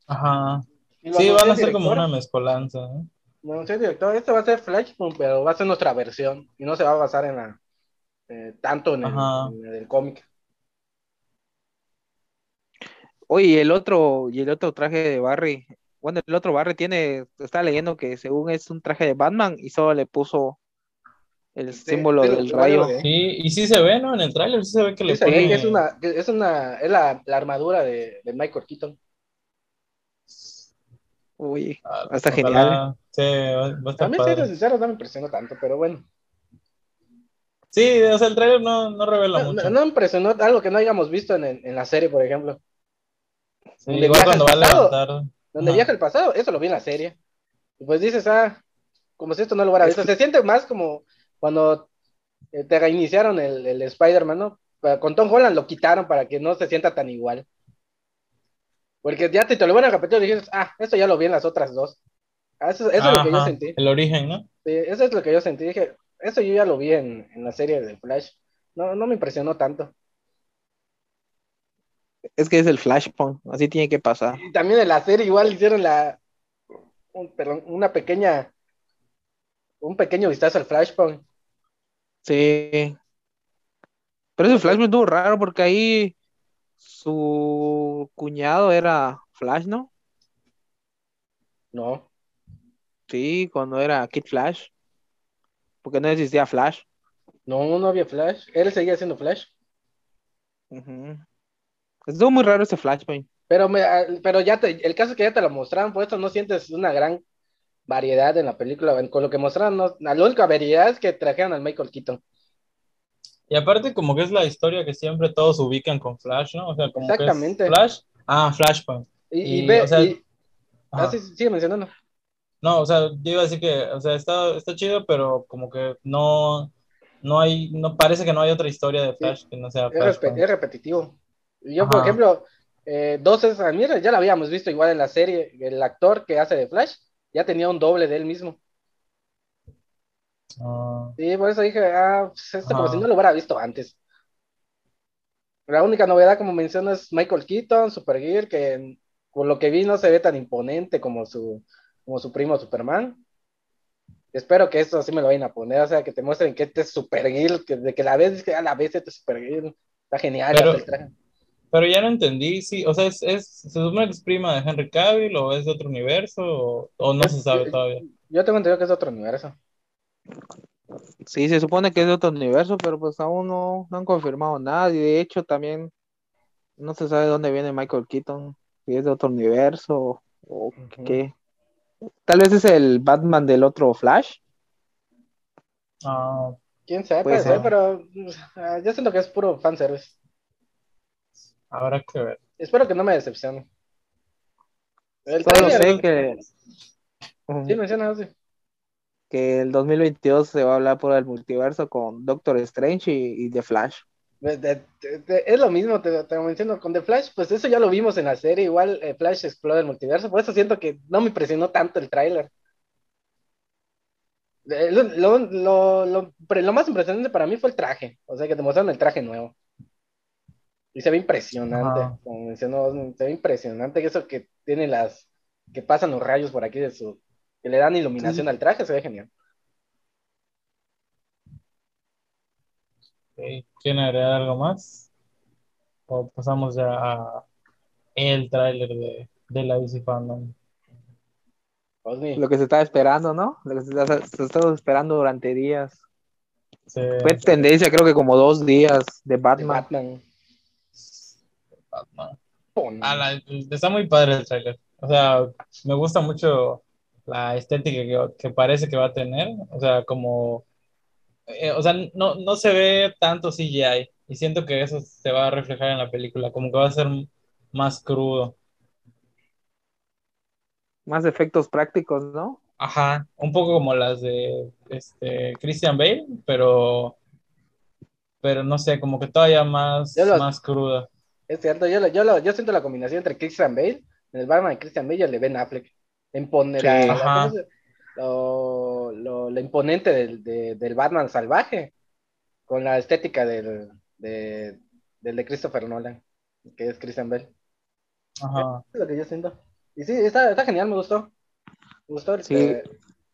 Ajá. Y Sí, van a ser como una mezcolanza. ¿eh? Anunció el director, este va a ser Flashpoint, pero va a ser nuestra versión y no se va a basar en la eh, tanto en el, Ajá. en el cómic. Oye, y el otro, y el otro traje de Barry, bueno, el otro Barry tiene, está leyendo que según es un traje de Batman y solo le puso el Sí, símbolo sí, del rayo. de- Sí, y sí se ve, ¿no? En el tráiler sí se ve que le pone... que es una, es una, es la, la armadura de, de Michael Keaton. Uy, Ah, está ojalá- genial. Sí, va, va a estar A mí, padre. siendo sincero, no me impresionó tanto, pero bueno. Sí, o sea, el tráiler no, no revela No, mucho. no- no impresionó algo que no hayamos visto en, en la serie, por ejemplo. Sí, donde igual cuando va a pasado. levantar. Donde Ajá. viaja el pasado, eso lo vi en la serie. Y pues dices, ah, como si esto no lo hubiera visto. Se siente más como cuando eh, te reiniciaron el, el Spider-Man, ¿no? con Tom Holland lo quitaron para que no se sienta tan igual. Porque ya te, te lo van a repetir y dices, ah, esto ya lo vi en las otras dos. Ah, eso, es lo que yo sentí. El origen, ¿no? Sí, eso es lo que yo sentí. Dije, eso yo ya lo vi en, en la serie de Flash. No, no me impresionó tanto. Es que es el Flashpoint, así tiene que pasar. Y también en la serie igual hicieron la, perdón, una pequeña, un pequeño vistazo al Flashpoint. Sí. Pero ese Flashpoint estuvo raro porque ahí su cuñado era Flash, ¿no? No. Sí, cuando era Kid Flash. Porque no existía Flash. No, no había Flash. Él seguía siendo Flash. Estuvo muy raro ese Flashpoint. Pero, me, ah, pero ya te, el caso es que ya te lo mostraron, por eso no sientes una gran variedad en la película. Con lo que mostraron, no, la única variedad es que trajeron al Michael Keaton. Y aparte como que es la historia que siempre todos ubican con Flash, ¿no? O sea, como Exactamente. Que es Flash, ah, Flashpoint. Y, y, ve, o sea, ah, sigue mencionando. No, o sea, yo iba a decir que, o sea, está, está chido, pero como que no, no hay, no parece que no hay otra historia de Flash que no sea Flash. Es, repetitivo. Yo, por ejemplo, eh, dos es mira, ya la habíamos visto igual en la serie, el actor que hace de Flash ya tenía un doble de él mismo. Ah. Sí, por eso dije, ah, pues este como si no lo hubiera visto antes. La única novedad, como mencionas, es Michael Keaton, Supergear, que por lo que vi no se ve tan imponente como su, como su primo Superman. Espero que esto sí me lo vayan a poner, o sea, que te muestren que este es Supergear, que de que la vez que a la vez este es Supergear, está genial. Pero, pero ya no entendí, sí, o sea, es, es, ¿se supone que es prima de Henry Cavill o es de otro universo o, no se sabe todavía? Yo tengo entendido que es de otro universo. Sí, se supone que es de otro universo, pero pues aún no, han confirmado nada. Y de hecho también no se sabe dónde viene Michael Keaton, si es de otro universo o, qué. Tal vez es el Batman del otro Flash. Ah, quién sabe, puede, ser, pero uh, yo siento que es puro fanservice. Habrá que ver. Espero que no me decepcione. El Solo sé que. Sí, menciona así que el 2022 se va a hablar por el multiverso con Doctor Strange y, The Flash. Es lo mismo, te, te, menciono, con The Flash, pues eso ya lo vimos en la serie, igual eh, Flash explora el multiverso, por eso siento que no me impresionó tanto el tráiler. Eh, lo, lo, lo, más impresionante para mí fue el traje, o sea que te mostraron el traje nuevo. Y se ve impresionante, como mencionó, se ve impresionante, eso que tiene las, que pasan los rayos por aquí de su, que le dan iluminación al traje, se ve genial. ¿Quieren agregar algo más? O pasamos ya a el tráiler de, de la DC Fandom. Lo que se estaba esperando, ¿no? Lo que se, estaba esperando durante días. Fue tendencia, creo que como dos días de Batman. Batman. Batman. está muy padre el tráiler. O sea, me gusta mucho la estética que, parece que va a tener, o sea, como, eh, o sea, no, no se ve tanto CGI y siento que eso se va a reflejar en la película, como que va a ser más crudo. Más efectos prácticos, ¿no? Ajá, un poco como las de este, Christian Bale, pero, pero no sé, como que todavía más, más cruda. Es cierto, yo, yo, yo siento la combinación entre Christian Bale, en el Batman de Christian Bale y el de Ben Affleck imponer la, lo, imponente del, del, Batman salvaje con la estética del, de, del de Christopher Nolan, que es Christian Bell. Ajá. Es lo que yo siento. Y sí, está, está genial, me gustó. Me gustó este,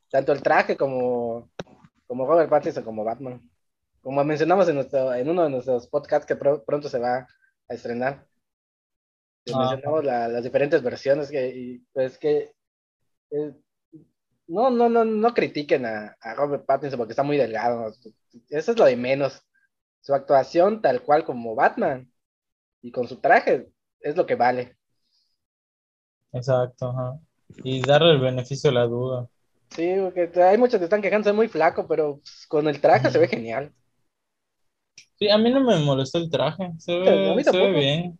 tanto el traje como, como Robert Pattinson como Batman. Como mencionamos en, nuestro, en uno de nuestros podcasts que pronto se va a estrenar. Mencionamos las diferentes versiones que, y, pues que eh, no, no, no, no critiquen a, Robert Pattinson porque está muy delgado. Eso es lo de menos. Su actuación tal cual como Batman y con su traje es lo que vale. Exacto, Y darle el beneficio de la duda. Sí, porque hay muchos que están quejándose muy flaco, pero con el traje se ve genial. Sí, a mí no me molestó el traje, se ve, se ve bien.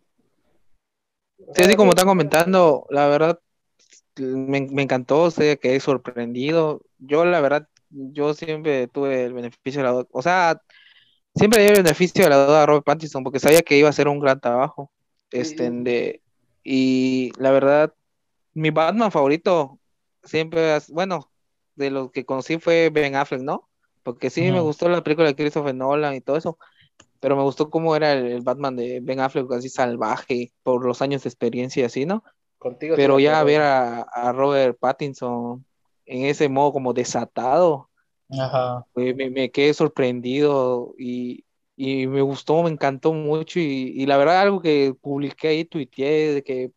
Sí, así como están comentando, la verdad, me, me encantó, sé que he sorprendido. Yo, la verdad, yo siempre tuve el beneficio de la O sea, siempre dio el beneficio de la duda a Robert Pattinson porque sabía que iba a hacer un gran trabajo. Este, de, y la verdad, mi Batman favorito siempre, bueno, de los que conocí fue Ben Affleck, ¿no? Porque sí me gustó la película de Christopher Nolan y todo eso, pero me gustó cómo era el, Batman de Ben Affleck, así salvaje, por los años de experiencia y así, ¿no? Contigo pero ya ver a, Robert Pattinson en ese modo como desatado, me, quedé sorprendido y, me gustó, me encantó mucho y, la verdad algo que publiqué ahí, tuiteé de que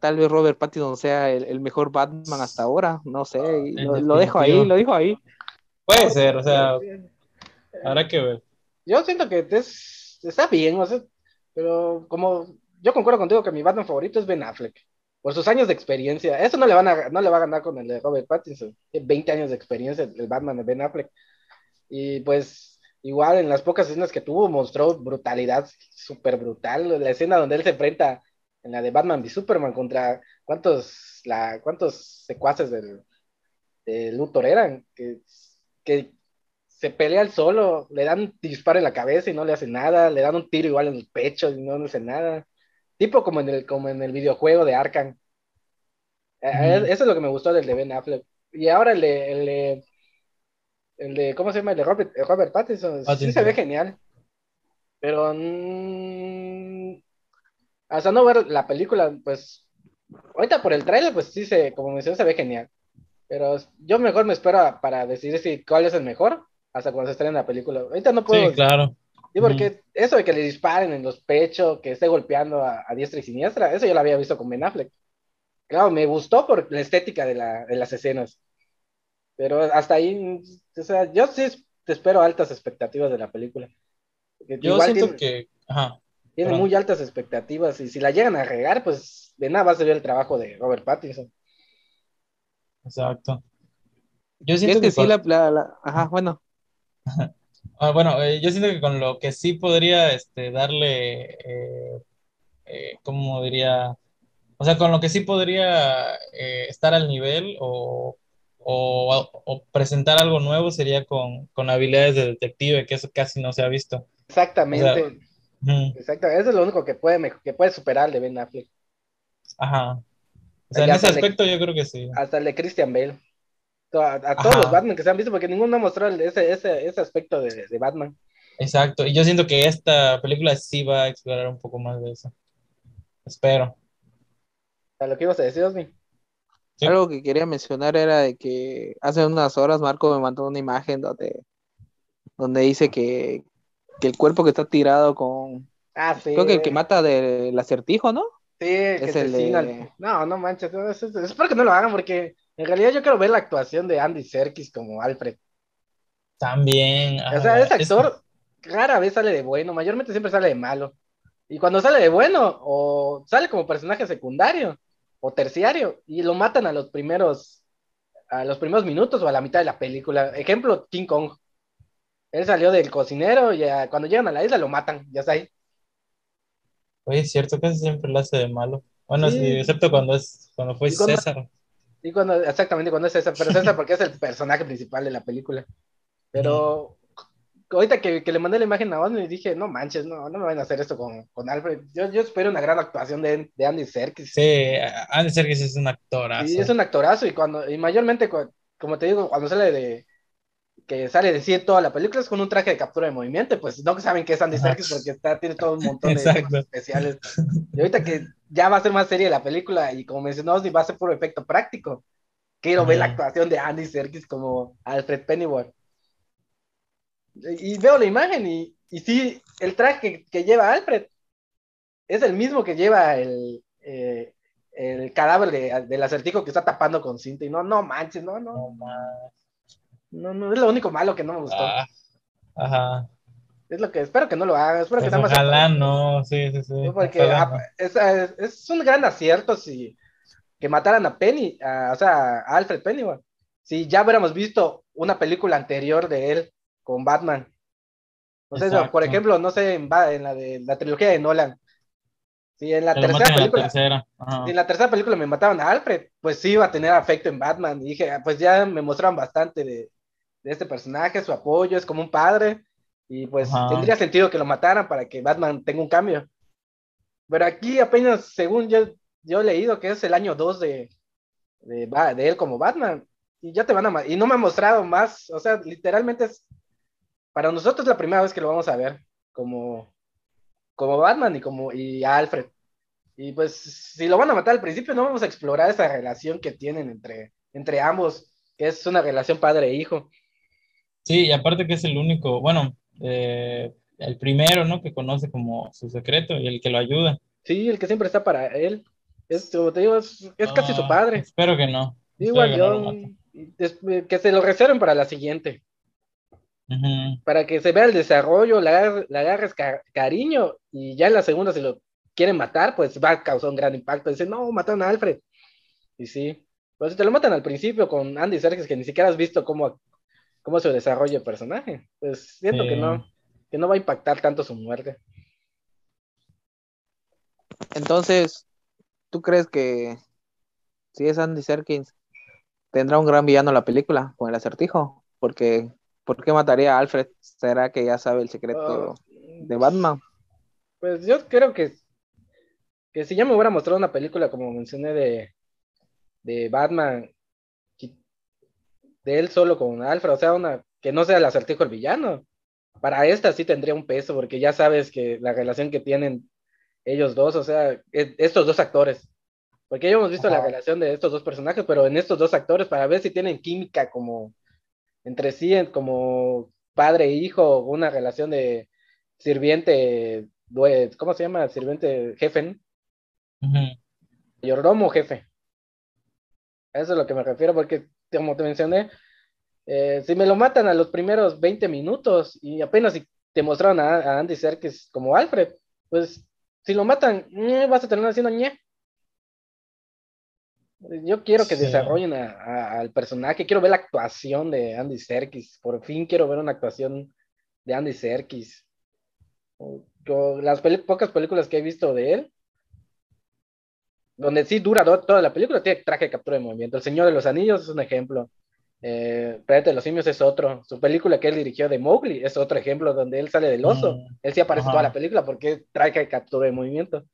tal vez Robert Pattinson sea el, mejor Batman hasta ahora, no sé, lo, dejo ahí, lo dejo ahí. Puede ser, o sea, habrá que ver. Yo siento que está bien, o sea, pero como yo concuerdo contigo que mi Batman favorito es Ben Affleck, por sus años de experiencia. Eso no le, van a, no le va a ganar con el de Robert Pattinson, tiene 20 años de experiencia el Batman de Ben Affleck. Y pues igual en las pocas escenas que tuvo mostró brutalidad súper brutal, la escena donde él se enfrenta en la de Batman v Superman contra cuántos, la, cuántos secuaces del, de Luthor eran, que, que se pelea al solo, le dan disparo en la cabeza y no le hace nada, le dan un tiro igual en el pecho y no le hace nada. Tipo como en el, como en el videojuego de Arkham. Eh, eso es lo que me gustó del de Ben Affleck. Y ahora el de, el de, ¿cómo se llama? El de Robert, Robert Pattinson, sí se ve genial. Pero mm, hasta no ver la película, pues, ahorita por el trailer, pues sí, se, como mencioné, se ve genial. Pero yo mejor me espero para decidir si cuál es el mejor hasta cuando se estrene la película. Ahorita no puedo. Sí, claro. Sí, porque eso de que le disparen en los pechos, que esté golpeando a, diestra y siniestra, eso yo lo había visto con Ben Affleck. Claro, me gustó por la estética de, la, de las escenas. Pero hasta ahí, o sea, yo sí te espero altas expectativas de la película. Yo siento que. Ajá. Tiene muy altas expectativas y si la llegan a regar, pues de nada va a servir el trabajo de Robert Pattinson. Exacto. Yo siento que, sí, la, Ajá, bueno. Ah, bueno, eh, yo siento que con lo que sí podría este, darle, eh, eh, ¿cómo diría? O sea, con lo que sí podría estar al nivel o, presentar algo nuevo sería con, con, habilidades de detective, que eso casi no se ha visto. Exactamente. Exacto, eso es lo único que puede, que puede superar de Ben Affleck. Ajá. O sea, en ese aspecto yo creo que sí. Hasta el de Christian Bale. A, todos los Batman que se han visto, porque ninguno ha mostrado ese, ese, ese aspecto de, de, Batman. Exacto, y yo siento que esta película sí va a explorar un poco más de eso. Espero. ¿A lo que ibas a decir, Osmi? Algo que quería mencionar era de que hace unas horas Marco me mandó una imagen donde, donde dice que, que el cuerpo que está tirado con. Ah, sí. Creo que el que mata del acertijo, ¿no? Sí, es el de... No, no manches. espero que no lo hagan porque en realidad yo quiero ver la actuación de Andy Serkis como Alfred. También. o sea, ese actor rara vez sale de bueno, mayormente siempre sale de malo. Y cuando sale de bueno, o sale como personaje secundario o terciario, y lo matan a los primeros, a los primeros minutos o a la mitad de la película. Ejemplo, King Kong. Él salió del cocinero y cuando llegan a la isla lo matan, ya está ahí. Oye, es cierto, que siempre lo hace de malo. Bueno, sí. excepto cuando es cuando fue César. Y cuando, exactamente cuando es César, pero César porque es el personaje principal de la película. Pero ahorita que, que, le mandé la imagen a Osni dije, no manches, no, no me van a hacer esto con, con Alfred. Yo, yo, espero una gran actuación de, de Andy Serkis. Sí, Andy Serkis es un actorazo. Sí, es un actorazo y cuando, y mayormente, como te digo, cuando sale de, que sale de sí toda la película es con un traje de captura de movimiento, pues no saben que es Andy Serkis porque está, tiene todo un montón de especiales. Y ahorita que ya va a ser más serie la película y como mencionamos, va a ser puro efecto práctico. Quiero ver la actuación de Andy Serkis como Alfred Pennyworth. Y, veo la imagen y, y sí, el traje que, lleva Alfred es el mismo que lleva el, eh, el cadáver de, del acertijo que está tapando con cinta. Y no, no manches, no, no. No no, no, es lo único malo que no me gustó. Ah, ajá. Es lo que espero que no lo haga. Espero que pues ojalá no, sí, sí, sí. Porque es, es, un gran acierto si que mataran a Penny, o sea, a Alfred Penny, Si ya hubiéramos visto una película anterior de él con Batman. No sé, por ejemplo, no sé, en, en, la de la trilogía de Nolan. Si en la tercera película. si en la tercera película me mataban a Alfred, pues sí iba a tener afecto en Batman. Y dije, ah, pues ya me mostraron bastante de, de este personaje, su apoyo, es como un padre. Y pues tendría sentido que lo mataran para que Batman tenga un cambio. Pero aquí apenas, según yo, yo he leído que es el año 2 de, de, de, él como Batman. Y ya te van a... Y no me ha mostrado más. O sea, literalmente es... Para nosotros es la primera vez que lo vamos a ver como, como Batman y como y Alfred. Y pues si lo van a matar al principio, no vamos a explorar esa relación que tienen entre, entre ambos, que es una relación padre-hijo. Sí, y aparte que es el único, bueno, eh, el primero, ¿no? Que conoce como su secreto y el que lo ayuda. Sí, el que siempre está para él. Es, como te digo, es, casi su padre. Espero que no. Igual yo, que se lo reserven para la siguiente. Para que se vea el desarrollo, le, agarres cariño y ya en la segunda, si lo quieren matar, pues va a causar un gran impacto. Dicen, no, mataron a Alfred. Y sí, pues si te lo matan al principio con Andy Serkis, que ni siquiera has visto cómo, cómo se desarrolla el personaje, pues siento que no, que no va a impactar tanto su muerte. Entonces, ¿tú crees que si es Andy Serkins, tendrá un gran villano la película con el acertijo? Porque ¿Por qué mataría a Alfred? ¿Será que ya sabe el secreto ah, de Batman? Pues yo creo que, que si ya me hubiera mostrado una película, como mencioné, de, de Batman, de él solo con Alfred, o sea, una que no sea el acertijo el villano. Para esta sí tendría un peso, porque ya sabes que la relación que tienen ellos dos, o sea, e, estos dos actores. Porque ya hemos visto la relación de estos dos personajes, pero en estos dos actores, para ver si tienen química como, entre sí como padre e hijo, una relación de sirviente, ¿cómo se llama? Sirviente jefe. Mayordomo jefe. eso es lo que me refiero, porque como te mencioné, eh, si me lo matan a los primeros 20 minutos y apenas si te mostraron a, Andy Serkis como Alfred, pues si lo matan, eh, vas a terminar haciendo ñe. Yo quiero que desarrollen al personaje, quiero ver la actuación de Andy Serkis, por fin quiero ver una actuación de Andy Serkis. las pocas películas que he visto de él, donde sí dura toda la película, tiene traje de captura de movimiento. El Señor de los Anillos es un ejemplo. Eh, de los Simios es otro. Su película que él dirigió de Mowgli es otro ejemplo donde él sale del oso. Mm, él sí aparece toda la película porque traje de captura de movimiento.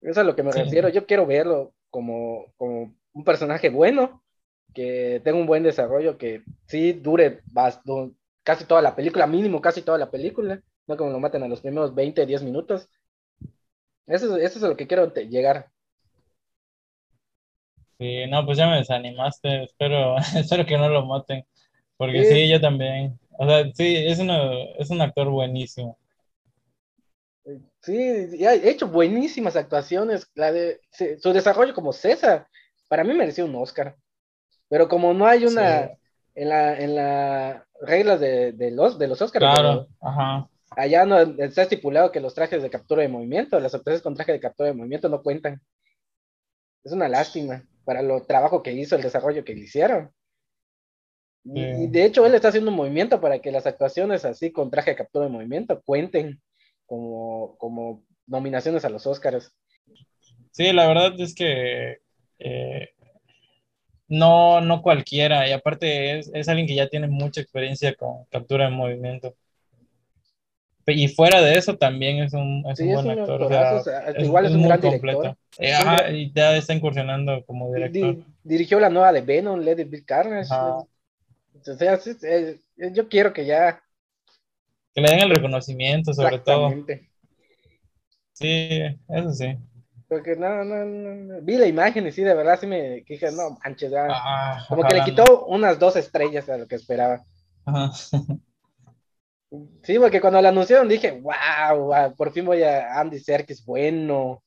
Eso es a lo que me refiero. Yo quiero verlo como, como un personaje bueno, que tenga un buen desarrollo, que sí dure casi toda la película, mínimo casi toda la película, no como lo maten a los primeros 20, 10 minutos. Eso, eso es a lo que quiero llegar. Sí, no, pues ya me desanimaste, espero, espero que no lo maten, porque sí, yo también, o sea, sí, es, es un actor buenísimo. Sí, y ha hecho buenísimas actuaciones. La de, su desarrollo como César, para mí mereció un Oscar. Pero como no hay una en la en la reglas de, los de los Oscars, claro, ajá. Allá no está estipulado que los trajes de captura de movimiento, las actuaciones con traje de captura de movimiento no cuentan. Es una lástima para lo trabajo que hizo, el desarrollo que le hicieron. Y, de hecho él está haciendo un movimiento para que las actuaciones así con traje de captura de movimiento cuenten como, como nominaciones a los Oscars. Sí, la verdad es que eh, no, no cualquiera, y aparte es, es, alguien que ya tiene mucha experiencia con captura de movimiento. Y fuera de eso también es un, es un buen actor. igual es, un gran director. Eh, y ya está incursionando como director. dirigió la nueva de Venom, Lady Bill Carnage. O sea, yo quiero que ya que le den el reconocimiento, sobre todo. Sí, eso sí. Porque no, no, no, vi la imagen y sí, de verdad sí me dije, no manches, ah, como que le quitó unas dos estrellas a lo que esperaba. Sí, porque cuando la anunciaron dije, wow, por fin voy a Andy Serkis, bueno.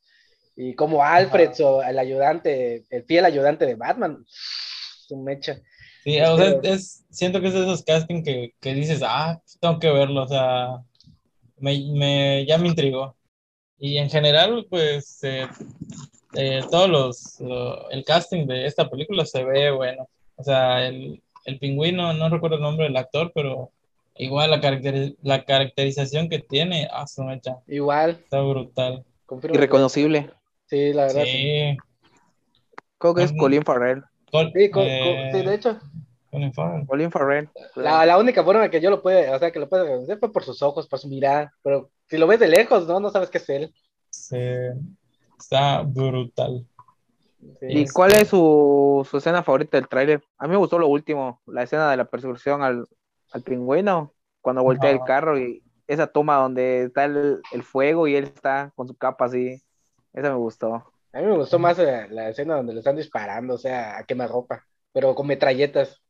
Y como Alfred, o el ayudante, el fiel ayudante de Batman, su mecha. Sí, o sea, es, siento que es de esos castings que, que, dices, ah, tengo que verlo, o sea, me, me, ya me intrigó. Y en general, pues, eh, eh, todos los, el casting de esta película se ve bueno. O sea, el, el pingüino, no recuerdo el nombre del actor, pero igual la, la caracterización que tiene, ah, su mecha. Igual. Está brutal. Irreconocible. Sí, la verdad. Sí. Creo que es Colin Farrell. sí, eh, sí, de hecho. Colin Farrell. Colin Farrell. La, la única forma que yo lo puede, o sea, que lo puede reconocer fue por sus ojos, por su mirada, pero si lo ves de lejos, no, no sabes qué es él. Sí, está brutal. Sí. ¿Y cuál es su, su escena favorita del tráiler? A mí me gustó lo último, la escena de la persecución al, al pingüino, cuando voltea el carro y esa toma donde está el, el fuego y él está con su capa así. Esa me gustó. A mí me gustó más la, la escena donde le están disparando, o sea, a quemarropa, pero con metralletas.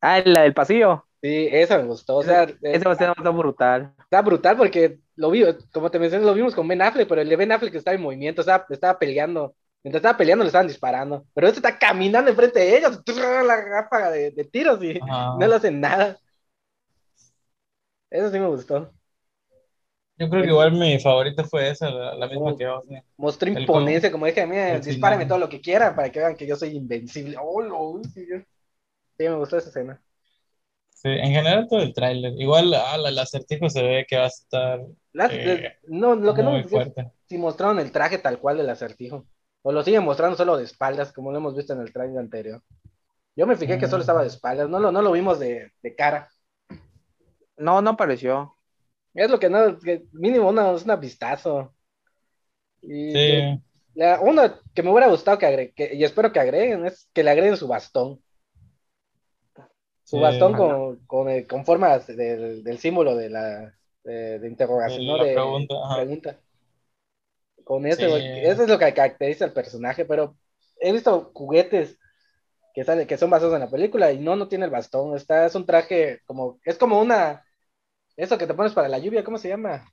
Ah, la del pasillo. Sí, esa me gustó, o sea, Esa escena está brutal. está brutal porque lo vi, como te mencioné, lo vimos con Ben Affleck, pero el de Ben Affleck estaba en movimiento, estaba, estaba peleando. Mientras estaba peleando le estaban disparando, pero este está caminando enfrente de ellos, la ráfaga de, de tiros y Ajá. no le hacen nada. Eso sí me gustó. Yo creo que igual mi favorita fue esa, la, la misma Oh. que vos. ¿no? Mostró El imponencia, como dije, mira, final. todo lo que quieran para que vean que yo soy invencible. Oh, no, sí, yo- sí, me gustó esa escena. Sí, en general todo el tráiler. Igual ah, la- el acertijo se ve que va a estar La- Eh, no, lo que no muy gustó es fuerte. si mostraron el traje tal cual del acertijo. O lo siguen mostrando solo de espaldas, como lo hemos visto en el trailer anterior. Yo me fijé que solo Mm. estaba de espaldas, no lo, no lo vimos de, de cara. No, no apareció. Es lo que no, que mínimo una, es una vistazo. Y Sí, la, uno que me hubiera gustado que agreguen, y espero que agreguen, es que le agreguen su bastón. Su Sí. bastón con, con, el- con formas del, del símbolo de la de, de interrogación, De ¿no? la De pregunta, pregunta. Con ese, Sí. eso es lo que caracteriza al personaje, pero he visto juguetes que sale, que son basados en la película y no, no tiene el bastón, está, es un traje como, es como una, eso que te pones para la lluvia, ¿cómo se llama?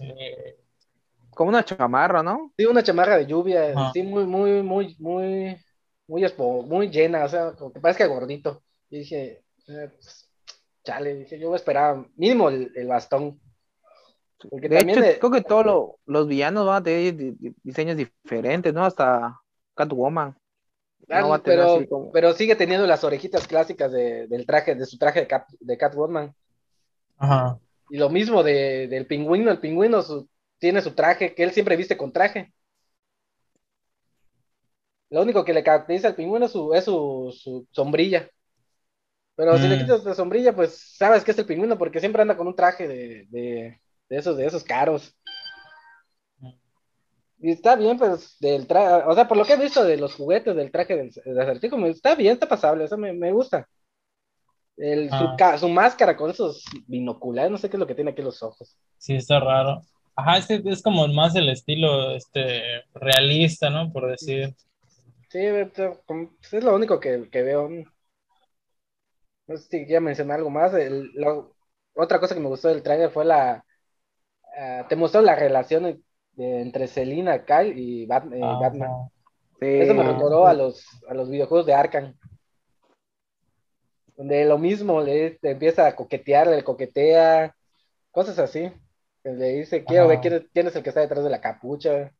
eh, Como una chamarra, ¿no? Sí, una chamarra de lluvia, sí, muy, muy, muy, muy, muy, espo- muy llena, o sea, como que parece que gordito. Y dije, eh, pues, chale, dije, yo voy a esperar mínimo el, el bastón. Porque De también hecho, de- creo que todos lo- los villanos van a tener di- di- diseños diferentes, ¿no? Hasta Catwoman. No va a tener pero, como- pero sigue teniendo las orejitas clásicas de, del traje, de su traje de, Cat, de Catwoman. Ajá. Y lo mismo de, del pingüino, el pingüino su- tiene su traje, que él siempre viste con traje. Lo único que le caracteriza al pingüino es su, es su, su sombrilla. Pero si le Mm. quitas la sombrilla, pues sabes que es el pingüino, porque siempre anda con un traje de, de, de esos, de esos caros. Y está bien, pues, del traje, o sea, por lo que he visto de los juguetes del traje del, del acertijo, está bien, está pasable, eso me, me gusta. El, su, Ah. su máscara con esos binoculares, no sé qué es lo que tiene aquí en los ojos. Sí, está raro. Ajá, es, que es como más el estilo este realista, ¿no? Por decir. Sí, pues, es lo único que, que veo. No sé si quería mencionar algo más. El- lo- otra cosa que me gustó del trailer fue la... ah, te mostró la relación de- de- entre Selina, Kyle y Bat- eh, Batman. Sí. Eso me recordó a los, a los videojuegos de Arkham. Donde lo mismo le te empieza a coquetear, le coquetea, cosas así. Le dice, quiero ver quién quién es el que está detrás de la capucha.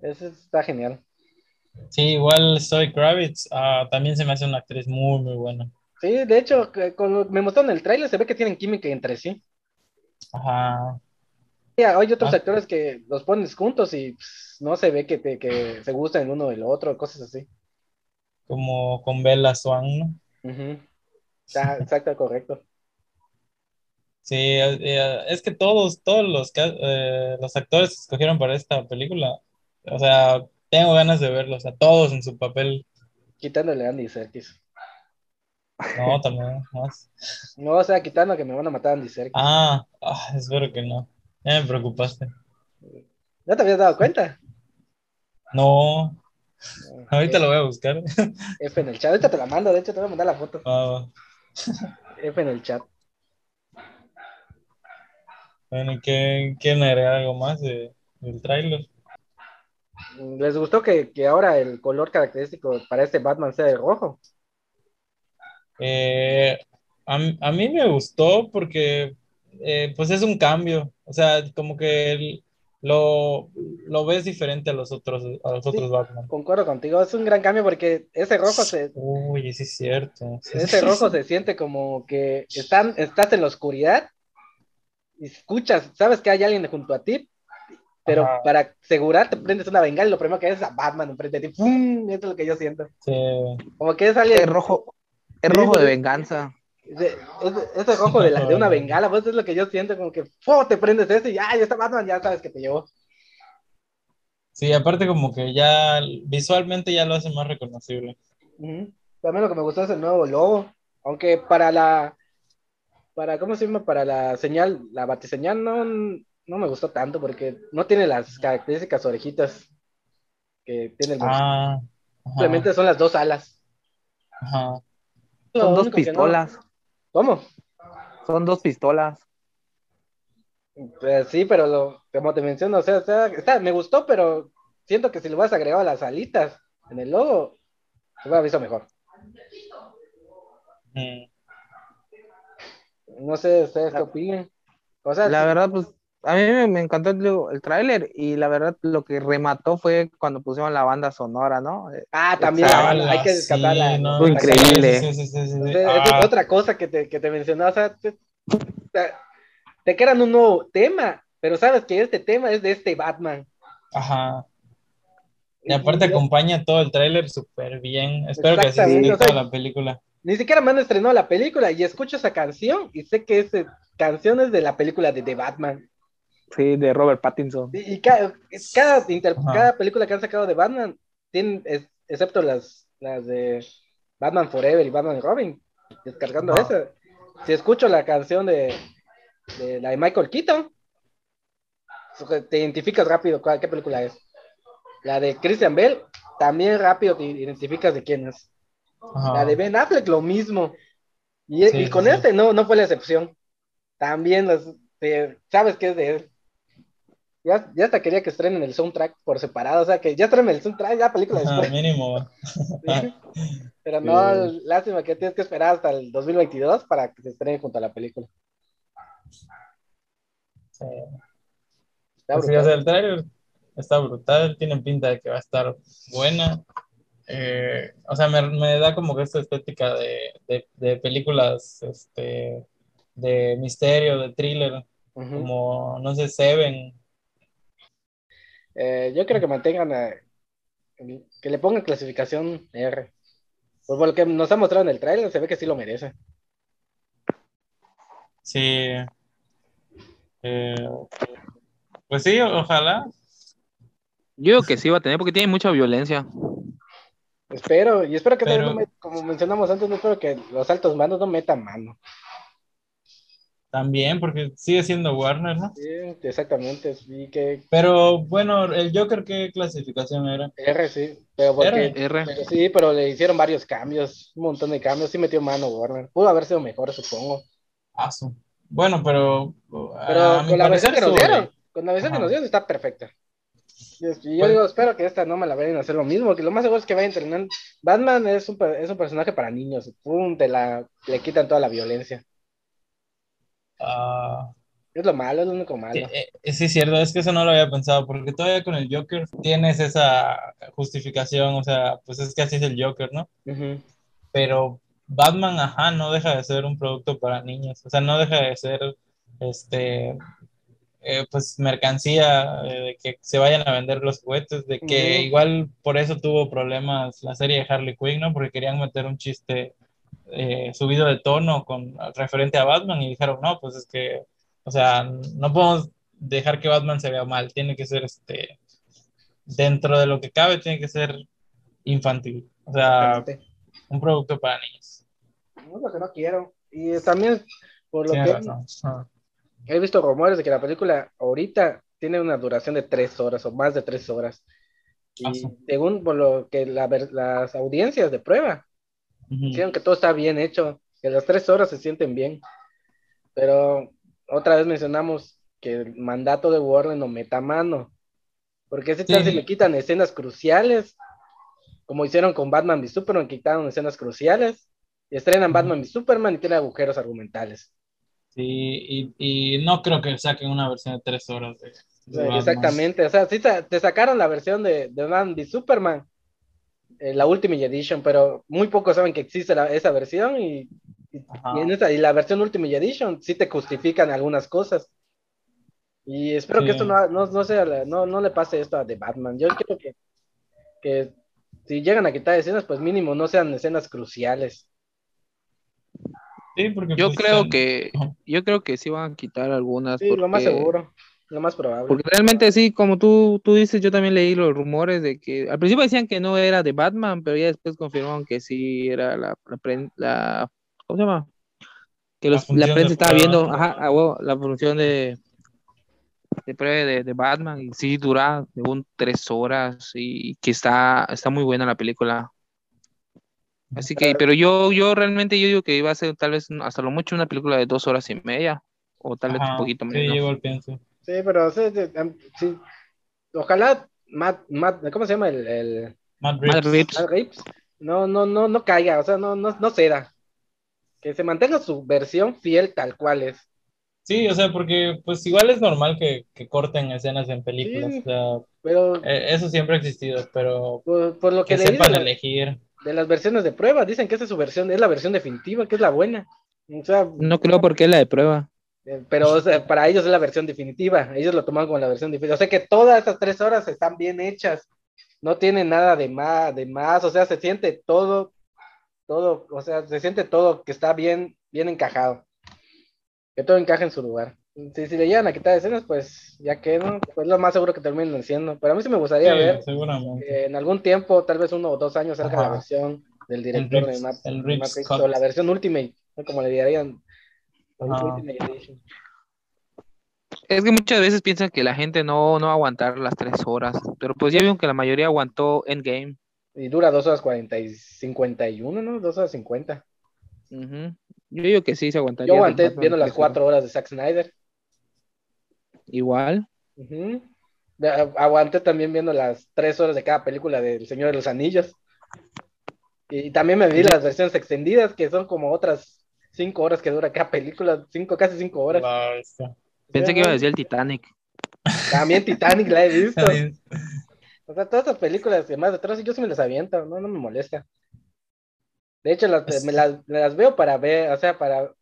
Eso está genial. Sí, igual Zoe Kravitz ah, también se me hace una actriz muy, muy buena. Sí, de hecho, que cuando me mostraron el tráiler se ve que tienen química entre sí. Ajá. Sí, Hay otros Ah. actores que los pones juntos y pues, no se ve que, te- que se gustan el uno del otro, cosas así. Como con Bella Swan, ¿no? Ujú. Exacto, correcto. Sí, eh, eh, es que todos, todos los, eh, los actores que escogieron para esta película, o sea, tengo ganas de verlos, a todos en su papel. Quitándole a Andy Serkis. No, también más. No, o sea, quitando que me van a matar a Andy Serkis. Ah, ah, espero que no. Ya me preocupaste. ¿No te habías dado cuenta? No, ahorita Eh, lo voy a buscar. F en el chat. Ahorita te la mando, de hecho te voy a mandar la foto. Ah, F en el chat. bueno, ¿y qué, ¿quieren agregar algo más de- del tráiler? ¿Les gustó que, que ahora el color característico para este Batman sea el rojo? Eh, a mí me gustó porque eh, pues es un cambio, o sea, como que el- lo, lo ves diferente a los otros, a los otros Batman. Concuerdo contigo, es un gran cambio porque ese rojo se, Uy, sí es cierto. sí. ese rojo se siente como que están, estás en la oscuridad y escuchas, sabes que hay alguien junto a ti, pero Ajá. para asegurar te prendes una bengala y lo primero que ves es a Batman enfrente de ti. ¡Pum! Eso es lo que yo siento. Sí. Como que es alguien, El rojo, Es rojo de venganza. Ese, ese, rojo de, la, de, una bengala, pues es lo que yo siento, como que ¡oh! te prendes ese y ya, ya está Batman, ya sabes que te llevó. Sí, aparte como que ya visualmente ya lo hace más reconocible. También lo que me gustó es el nuevo logo, aunque para la, para, ¿cómo se llama? Para la señal, la batiseñal no, no me gustó tanto porque no tiene las características orejitas que tiene el ah, Simplemente son las dos alas. Ajá. Son dos pistolas. ¿Cómo? Son dos pistolas. Pues sí, pero lo, como te menciono, o sea, está, me gustó, pero siento que si lo vas a agregar a las alitas en el logo, se hubiera visto mejor. Mm. No sé, ¿ustedes qué opinan? O sea, la verdad, pues a mí me, encantó el, el tráiler y la verdad lo que remató fue cuando pusieron la banda sonora, ¿no? Ah, también hay que descartarla. Fue increíble. es otra cosa que te, que te mencionaba, o sea, te, te, crean un nuevo tema, pero sabes que este tema es de este Batman. Ajá. Y aparte acompaña todo el tráiler súper bien. Espero que así sea, toda la película. Ni siquiera me han estrenado la película y escucho esa canción y sé que esa canción es de la película de The Batman. Sí, de Robert Pattinson. Y, cada, cada, película que han sacado de Batman, tienen, excepto las, las de Batman Forever y Batman Robin, descargando esa. Si escucho la canción de, de la de Michael Keaton, te identificas rápido cuál, qué película es. La de Christian Bell, también rápido te identificas de quién es. La de Ben Affleck, lo mismo. Y, con este no, no fue la excepción. También sabes que es de él. Ya, ya hasta quería que estrenen el soundtrack por separado, o sea que ya estrenen el soundtrack, ya película después. mínimo. Pero no, lástima que tienes que esperar hasta el 2022 para que se estrene junto a la película. Sí. Está pues brutal. el trailer está brutal, tiene pinta de que va a estar buena. Eh, o sea, me, me, da como que esta estética de, de, de películas este, de misterio, de thriller, como, no sé, Seven, eh, yo creo que mantengan, que le pongan clasificación R. Pues por lo que nos ha mostrado en el trailer, se ve que sí lo merece. Sí. Eh, pues sí, ojalá. Yo creo que sí va a tener porque tiene mucha violencia. Espero, y espero que como mencionamos antes, no espero que los altos mandos no metan mano. También, porque sigue siendo Warner, ¿no? Sí, exactamente. que... Pero bueno, el Joker, ¿qué clasificación era? R, sí. Pero porque, R. sí, pero le hicieron varios cambios, un montón de cambios. Sí metió mano Warner. Pudo haber sido mejor, supongo. Ah, Bueno, pero. Pero con la versión que nos dieron, con la versión que nos dieron está perfecta. Y yo digo, espero que esta no me la vayan a hacer lo mismo, que lo más seguro es que vaya a entrenar. Batman es un, es un personaje para niños, pum, te la, le quitan toda la violencia. Ah, es lo malo, es lo único malo. Eh, eh, sí, es cierto, es que eso no lo había pensado, porque todavía con el Joker tienes esa justificación, o sea, pues es que así es el Joker, ¿no? Pero Batman, ajá, no deja de ser un producto para niños, o sea, no deja de ser, este, eh, pues mercancía, de que se vayan a vender los juguetes, de que igual por eso tuvo problemas la serie de Harley Quinn, ¿no? Porque querían meter un chiste eh, subido de tono con referente a Batman y dijeron, no, pues es que, o sea, no podemos dejar que Batman se vea mal, tiene que ser este, dentro de lo que cabe, tiene que ser infantil, o sea, un producto para niños. No, lo que no quiero. Y también, por lo que ah. he visto rumores de que la película ahorita tiene una duración de tres horas o más de tres horas. Y ah, según por lo que las audiencias de prueba que todo está bien hecho, que las tres horas se sienten bien. Pero otra vez mencionamos que el mandato de Warner no meta mano. Porque si tal si me quitan escenas cruciales, como hicieron con Batman y Superman, quitaron escenas cruciales, y estrenan Batman y Superman y tiene agujeros argumentales. Sí, y, no creo que saquen una versión de tres horas. exactamente, o sea, sí te sacaron la versión de, de Batman y Superman, eh, la Ultimate Edition, pero muy pocos saben que existe esa versión y, y, la versión Ultimate Edition sí te justifican algunas cosas. Y espero que esto no, no, sea, no, no, le pase esto a The Batman. Yo creo que, que si llegan a quitar escenas, pues mínimo no sean escenas cruciales. Sí, porque Yo pues, creo que, yo creo que sí van a quitar algunas. Sí, lo más seguro, lo más probable. Porque realmente sí, como tú, tú dices, yo también leí los rumores de que al principio decían que no era de Batman, pero ya después confirmaron que sí era la, la, la- ¿cómo se llama? Que La los- la, prensa estaba viendo, ajá, a huevo, la función de, de prueba de, de Batman y sí dura según tres horas y que está, está muy buena la película. Así que, pero yo, yo realmente yo digo que iba a ser tal vez hasta lo mucho una película de dos horas y media o tal vez Ajá, un poquito Sí, menos. yo igual pienso. Sí, pero sí, sí, ojalá Matt, Matt, ¿cómo se llama el, el Matt. Reeves. Matt Reeves? No, no, no, no caiga, o sea, no, no, no ceda. Que se mantenga su versión fiel tal cual es. Sí, o sea, porque pues igual es normal que, que corten escenas en películas. Sí. O sea, Pero eh, eso siempre ha existido, pero por, por lo que, que de, sepan elegir. de las versiones de prueba, dicen que esa es su versión, es la versión definitiva, que es la buena. O sea, No creo porque es la de prueba. Eh, pero o sea, para ellos es la versión definitiva, ellos lo toman como la versión definitiva. O sea que todas estas tres horas están bien hechas, no tienen nada de más, de más, o sea, se siente todo, todo, o sea, se siente todo que está bien, bien encajado, que todo encaja en su lugar. Si, si le llegan a quitar escenas, pues ya que no, pues lo más seguro que terminen haciendo. Pero a mí sí me gustaría Sí, ver que en algún tiempo, tal vez uno o dos años, salga Ajá. la versión del director el de Reeves, Cut. o la versión Ultimate, ¿no? como le dirían, Edition. Es que muchas veces piensan que la gente no, no va a aguantar las tres horas, pero pues ya vieron que la mayoría aguantó Endgame. Y dura dos horas cuarenta y cincuenta y uno, ¿no? Dos horas cincuenta. Ujú. Yo digo que sí se aguantaría. Yo aguanté Batman viendo las horas. cuatro horas de Zack Snyder. Igual. De- Aguanté también viendo las tres horas de cada película del Señor de los Anillos. Y también me vi las versiones extendidas, que son como otras cinco horas que dura cada película, cinco, casi cinco horas. Bestia. Pensé que iba a decir el Titanic. También Titanic la he visto. O sea, todas estas películas de más de atrás, yo sí me las aviento, no, no me molesta. De hecho, las, Es- me, las, me las veo para ver, o sea, para,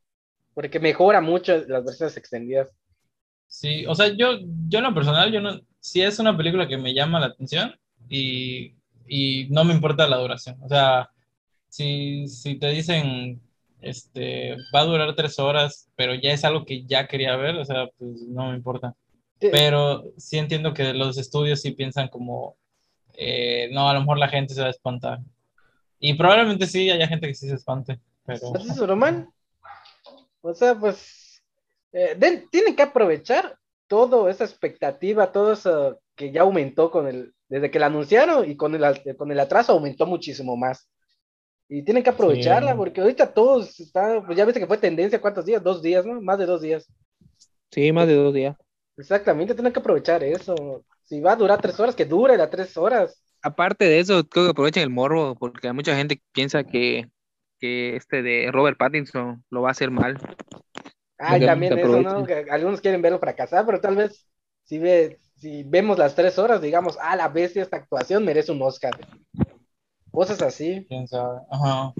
porque mejora mucho las versiones extendidas. Sí, o sea, yo, yo en lo personal, yo no, si es una película que me llama la atención y, y no me importa la duración. O sea, si, si te dicen, este, va a durar tres horas, pero ya es algo que ya quería ver, o sea, pues no me importa. Sí, Pero sí entiendo que los estudios sí piensan como, eh, no, a lo mejor la gente se va a espantar. Y probablemente sí haya gente que sí se espante, pero... Así es normal. O sea, pues, eh, den- tienen que aprovechar toda esa expectativa, todo eso que ya aumentó con el, desde que la anunciaron y con el, con el atraso aumentó muchísimo más. Y tienen que aprovecharla Sí. porque ahorita todos están, pues ya viste que fue tendencia, ¿cuántos días? Dos días, ¿no? Más de dos días. Sí, más de dos días. Exactamente, tienen que aprovechar eso. Si va a durar tres horas, que dure las tres horas. Aparte de eso, creo que aprovechen el morbo, porque mucha gente piensa que, que este de Robert Pattinson lo va a hacer mal. Ay, que también eso, ¿no? Que algunos quieren verlo fracasar, pero tal vez si, ve, si vemos las tres horas, digamos, ah, la bestia, esta actuación merece un Oscar. Cosas así. quién sabe. Ajá.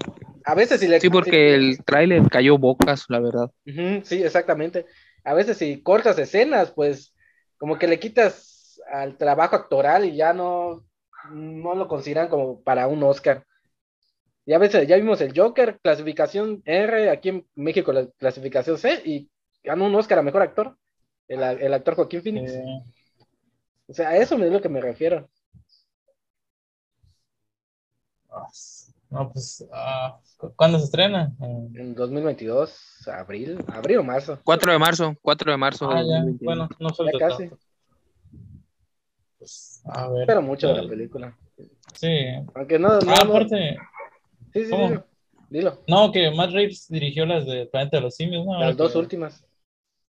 A veces si le... Sí, porque el tráiler cayó bocas, la verdad. Ujú, sí, exactamente. A veces si cortas escenas, pues como que le quitas al trabajo actoral y ya no, no lo consideran como para un Oscar. Y a veces ya vimos el Joker, clasificación R, aquí en México la clasificación C, y ganó un Oscar a Mejor Actor, el, el actor Joaquín Phoenix. Eh, O sea, a eso es lo que me refiero. No, pues, ah, ¿cu- ¿cuándo se estrena? En 2022, abril, abril o marzo. 4 de marzo, 4 de marzo. ah, ya, 2021. bueno, no falta Ya casi. tanto. Pues, a ver. Espero mucho de la película. Sí. Aunque no, no, Ah, no- aparte, Sí, sí, ¿cómo? dilo. No, que Matt Reeves dirigió las de Planeta de los Simios, ¿no? Las dos que- últimas.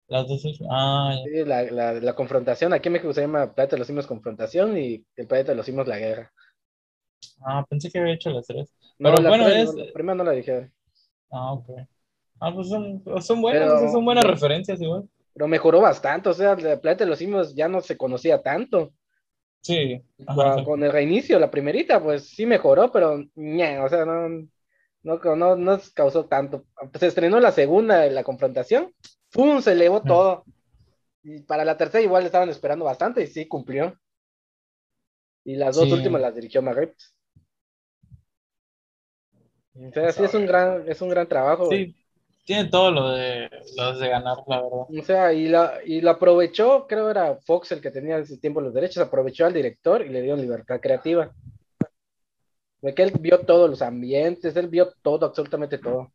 Las dos últimas. Ah, ya. Sí, la, la, la confrontación. Aquí en México se llama Planeta de los Simios Confrontación y el Planeta de los Simios La Guerra. Ah, pensé que había hecho las tres. No, Pero la, bueno, primera- es- no, la primera no la dije. Ah, ok. Ah, pues son, son buenas, Pero- son buenas referencias igual. Pero mejoró bastante. O sea, el Planeta de los Simios ya no se conocía tanto. Sí. Ajá, Con- con el reinicio, la primerita, pues sí mejoró, pero ñe, o sea, no, no, no, no causó tanto. Se estrenó la segunda, la confrontación. ¡Pum! Se elevó Mm. todo. Y para la tercera igual estaban esperando bastante y sí cumplió. Y las dos Sí. últimas las dirigió Reeves. O sea, sí es un gran, es un gran trabajo. Sí, tiene todo lo de, lo de ganar, la verdad. O sea, y, la, y lo aprovechó, creo era Fox el que tenía en ese tiempo los derechos, aprovechó al director y le dio libertad creativa. De que él vio todos los ambientes, él vio todo, absolutamente todo.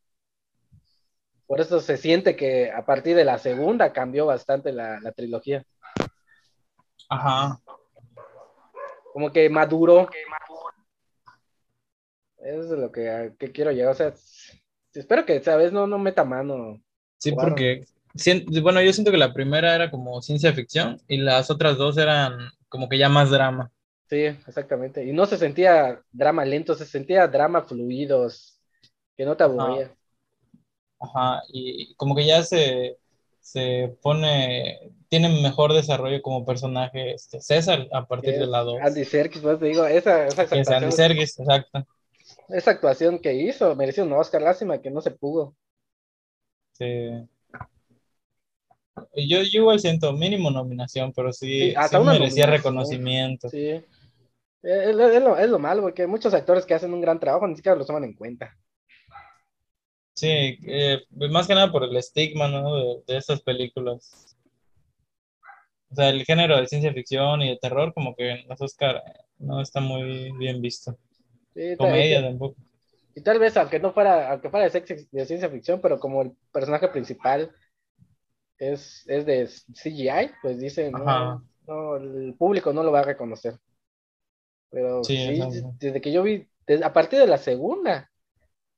Por eso se siente que a partir de la segunda cambió bastante la, la trilogía. Ajá. Como que maduró. Eso es lo que, que quiero llegar. O sea, espero que esta vez no, no meta mano. Sí, porque, bueno, yo siento que la primera era como ciencia ficción y las otras dos eran como que ya más drama. Sí, exactamente. Y no se sentía drama lento, se sentía drama fluidos, que no te aburría. Ajá, y como que ya se, se pone, tiene mejor desarrollo como personaje este, César a partir de la 2. Andy Serkis, pues te digo, esa, esa actuación. Andy Serkis, exacto. Esa actuación que hizo mereció un Oscar, lástima que no se pudo. Sí. Yo, yo igual siento mínimo nominación, pero sí, sí, merecía reconocimiento. Sí. Es, lo, es, lo, malo, porque muchos actores que hacen un gran trabajo ni siquiera lo toman en cuenta. Sí, eh, más que nada por el estigma, ¿no? De, de estas películas. O sea, el género de ciencia ficción y de terror, como que en los Oscar no está muy bien visto. Comedia tampoco. Y tal vez, aunque no fuera, aunque fuera de, de ciencia ficción, pero como el personaje principal es, es de CGI, pues dicen, no, no, el público no lo va a reconocer. Pero sí, desde que yo vi, a partir de la segunda,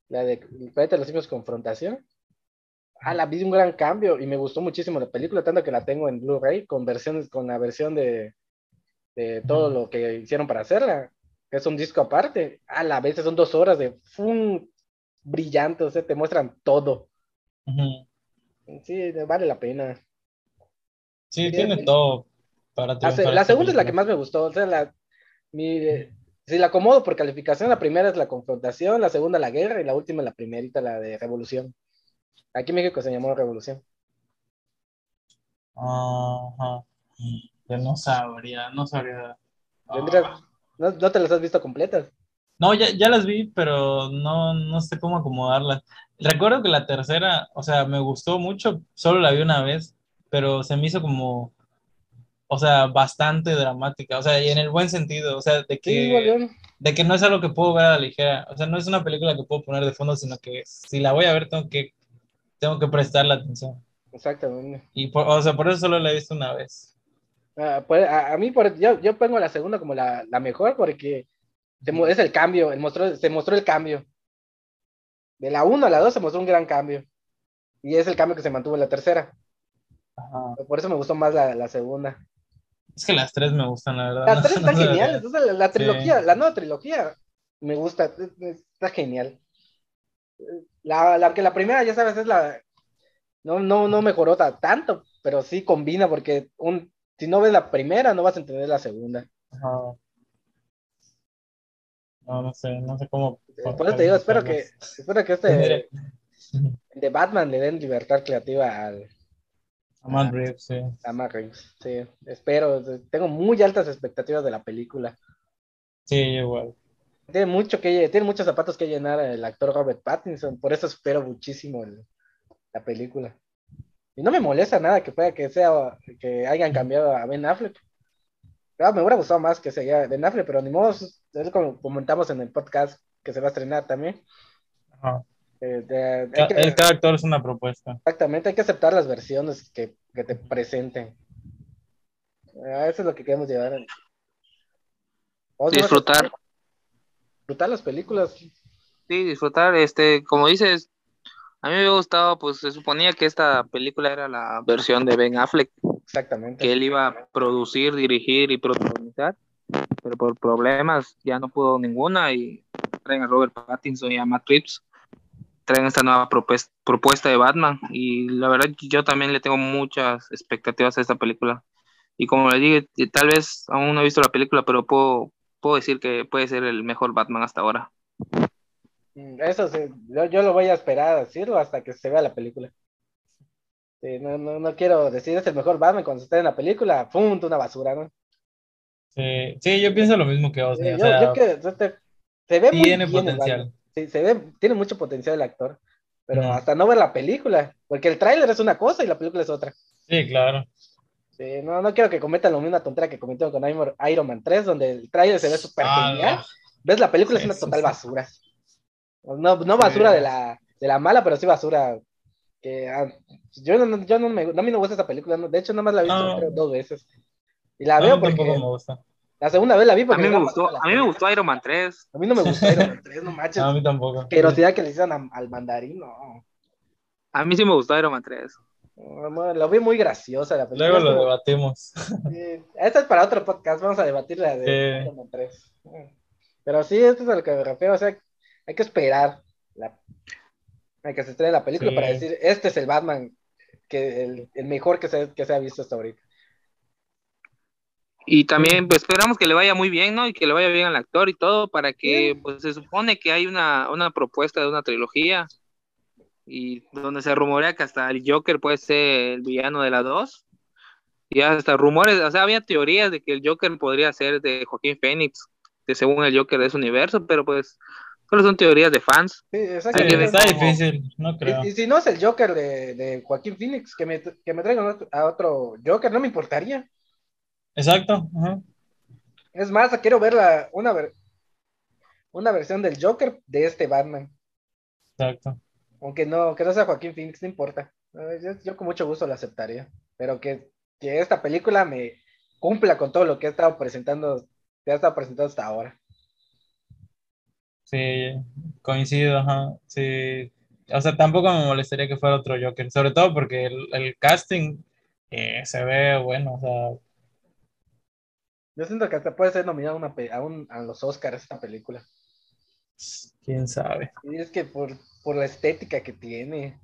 la de El planeta de los simios confrontación, ah, la vi un gran cambio y me gustó muchísimo la película, tanto que la tengo en Blu-ray con versiones, con la versión de, de todo lo que hicieron para hacerla, que es un disco aparte. A la vez son dos horas de fum, brillante, o sea, te muestran todo. Sí, vale la pena. Sí, tiene todo para La, la segunda es la que más me gustó, o sea, la, mi, si la acomodo por calificación, la primera es la confrontación, la segunda la guerra y la última la primerita, la de revolución. Aquí en México se llamó revolución. Ajá. Yo no sabría, no sabría. ¿No, te las has visto completas? No, ya, ya las vi, pero no, no sé cómo acomodarlas. Recuerdo que la tercera, o sea, me gustó mucho, solo la vi una vez, pero se me hizo como o sea, bastante dramática, o sea, y en el buen sentido, o sea, de que, de que no es algo que puedo ver a la ligera, o sea, no es una película que puedo poner de fondo, sino que si la voy a ver tengo que, tengo que prestarle atención. Exactamente. Y por, o sea, por eso solo la he visto una vez. Ah, pues, a, mí, por, yo, yo pongo la segunda como la, la mejor porque es el cambio, el mostró, se mostró el cambio. De la 1 a la 2 se mostró un gran cambio. Y es el cambio que se mantuvo en la tercera. Por eso me gustó más la, la segunda. Es que las tres me gustan, la verdad. Las tres están geniales. la, trilogía, la nueva trilogía me gusta, está genial. La, la que la primera, ya sabes, es la. No, no, no mejoró tanto, pero sí combina, porque un, si no ves la primera, no vas a entender la segunda. Ajá. No, no sé, no sé cómo. Por eso te digo, espero que, espero que este de Batman le den libertad creativa al, a Matt Reeves, sí. A Matt Reeves, sí. Espero, tengo muy altas expectativas de la película. Sí, igual. Tiene mucho que tiene muchos zapatos que llenar el actor Robert Pattinson, por eso espero muchísimo la película. Y no me molesta nada que pueda que sea que hayan cambiado a Ben Affleck. me hubiera gustado más que sea Ben Affleck, pero ni modo, es como comentamos en el podcast que se va a estrenar también. Ajá. Eh, el cada actor es una propuesta. Exactamente, hay que aceptar las versiones que, te presenten. Ah, eso es lo que queremos llevar. disfrutar. Disfrutar las películas. Sí, disfrutar, este, como dices, a mí me gustado, pues se suponía que esta película era la versión de Ben Affleck. Exactamente. Que él iba a producir, dirigir y protagonizar, pero por problemas ya no pudo ninguna y traen a Robert Pattinson y a Matt Reeves traen esta nueva propuesta de Batman. Y la verdad yo también le tengo muchas expectativas a esta película. Y como le dije tal vez aún no he visto la película pero puedo, puedo decir que puede ser el mejor Batman hasta ahora. Mm, eso sí, yo, lo voy a esperar a decirlo hasta que se vea la película. No, no, no, quiero decir es el mejor Batman cuando esté en la película punto una basura ¿no? Sí, sí yo pienso lo mismo que vos yo, se ve tiene potencial sí, se ve, tiene mucho potencial el actor, pero hasta no ver la película, porque el tráiler es una cosa y la película es otra. Sí, claro. Sí, no, no quiero que cometan lo mismo tontería que cometieron con Iron Man 3, donde el tráiler se ve súper ah, genial. Ves, la película es una total basura. No, no basura de, la, de la mala, pero sí basura. Que, ah, yo no, yo no, me, no a mí no me gusta esa película. de hecho, nada más la he visto dos veces. Y la veo porque. Me gusta. La segunda vez la vi porque. A mí me gustó, a mí me gustó Iron Man 3. A mí no me gustó Iron Man 3, no manches. a mí tampoco. Pero si que le hicieron al mandarín, no. A mí sí me gustó Iron Man 3. Lo vi muy graciosa la película. Luego lo debatimos. Sí. Esta es para otro podcast, vamos a debatir la de Iron Man 3. Pero sí, esto es a lo que me refiero, o sea, hay que esperar la... hay que se estrene la película para decir, este es el Batman, que el, el mejor que se, que se ha visto hasta ahorita. Y también pues, esperamos que le vaya muy bien, ¿no? Y que le vaya bien al actor y todo, para que, pues se supone que hay una, una propuesta de una trilogía y donde se rumorea que hasta el Joker puede ser el villano de la 2. Y hasta rumores, o sea, había teorías de que el Joker podría ser de Joaquín Phoenix, de según el Joker de ese universo, pero pues solo son teorías de fans. Sí, exacto. está difícil, no creo. Y, si no es el Joker de, de Joaquín Phoenix, que me, que me traigan a otro Joker, no me importaría. Exacto. Es más, quiero ver la, una, una versión del Joker de este Batman. Exacto. Aunque no, que no sea Joaquín Phoenix, no importa. Yo, con mucho gusto lo aceptaría. Pero que, esta película me cumpla con todo lo que ha estado presentando, que ha estado presentando hasta ahora. Sí, coincido, ajá. Sí. O sea, tampoco me molestaría que fuera otro Joker, sobre todo porque el, casting eh, se ve bueno, o sea, yo siento que hasta puede ser nominado a, a, los Oscars esta película. Quién sabe. Y es que por, por la estética que tiene.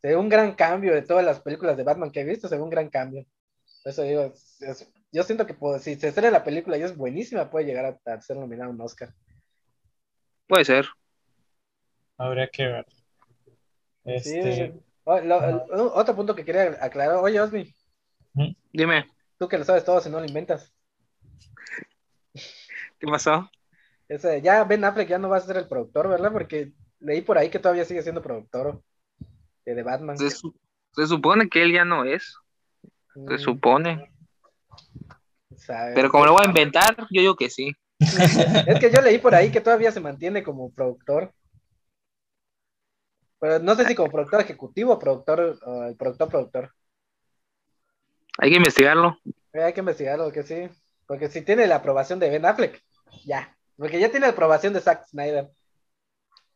Se ve un gran cambio de todas las películas de Batman que he visto, se ve un gran cambio. Por eso digo, yo siento que si se estrena la película y es buenísima, puede llegar a, ser nominado a un Oscar. Puede ser. Habría que ver. Este... otro punto que quería aclarar. Oye, Osmi. Dime. Tú que lo sabes todo, si no lo inventas. ¿Qué pasó? ya Ben Affleck ya no va a ser el productor, ¿verdad? Porque leí por ahí que todavía sigue siendo productor de, Batman. Se, supone que él ya no es. Se mm. supone. Pero como lo voy a inventar, yo digo que sí. es que yo leí por ahí que todavía se mantiene como productor. Pero no sé si como productor ejecutivo o productor, o productor, productor. Hay que investigarlo. hay que investigarlo, que sí. Porque si tiene la aprobación de Ben Affleck, ya. Porque ya tiene la aprobación de Zack Snyder.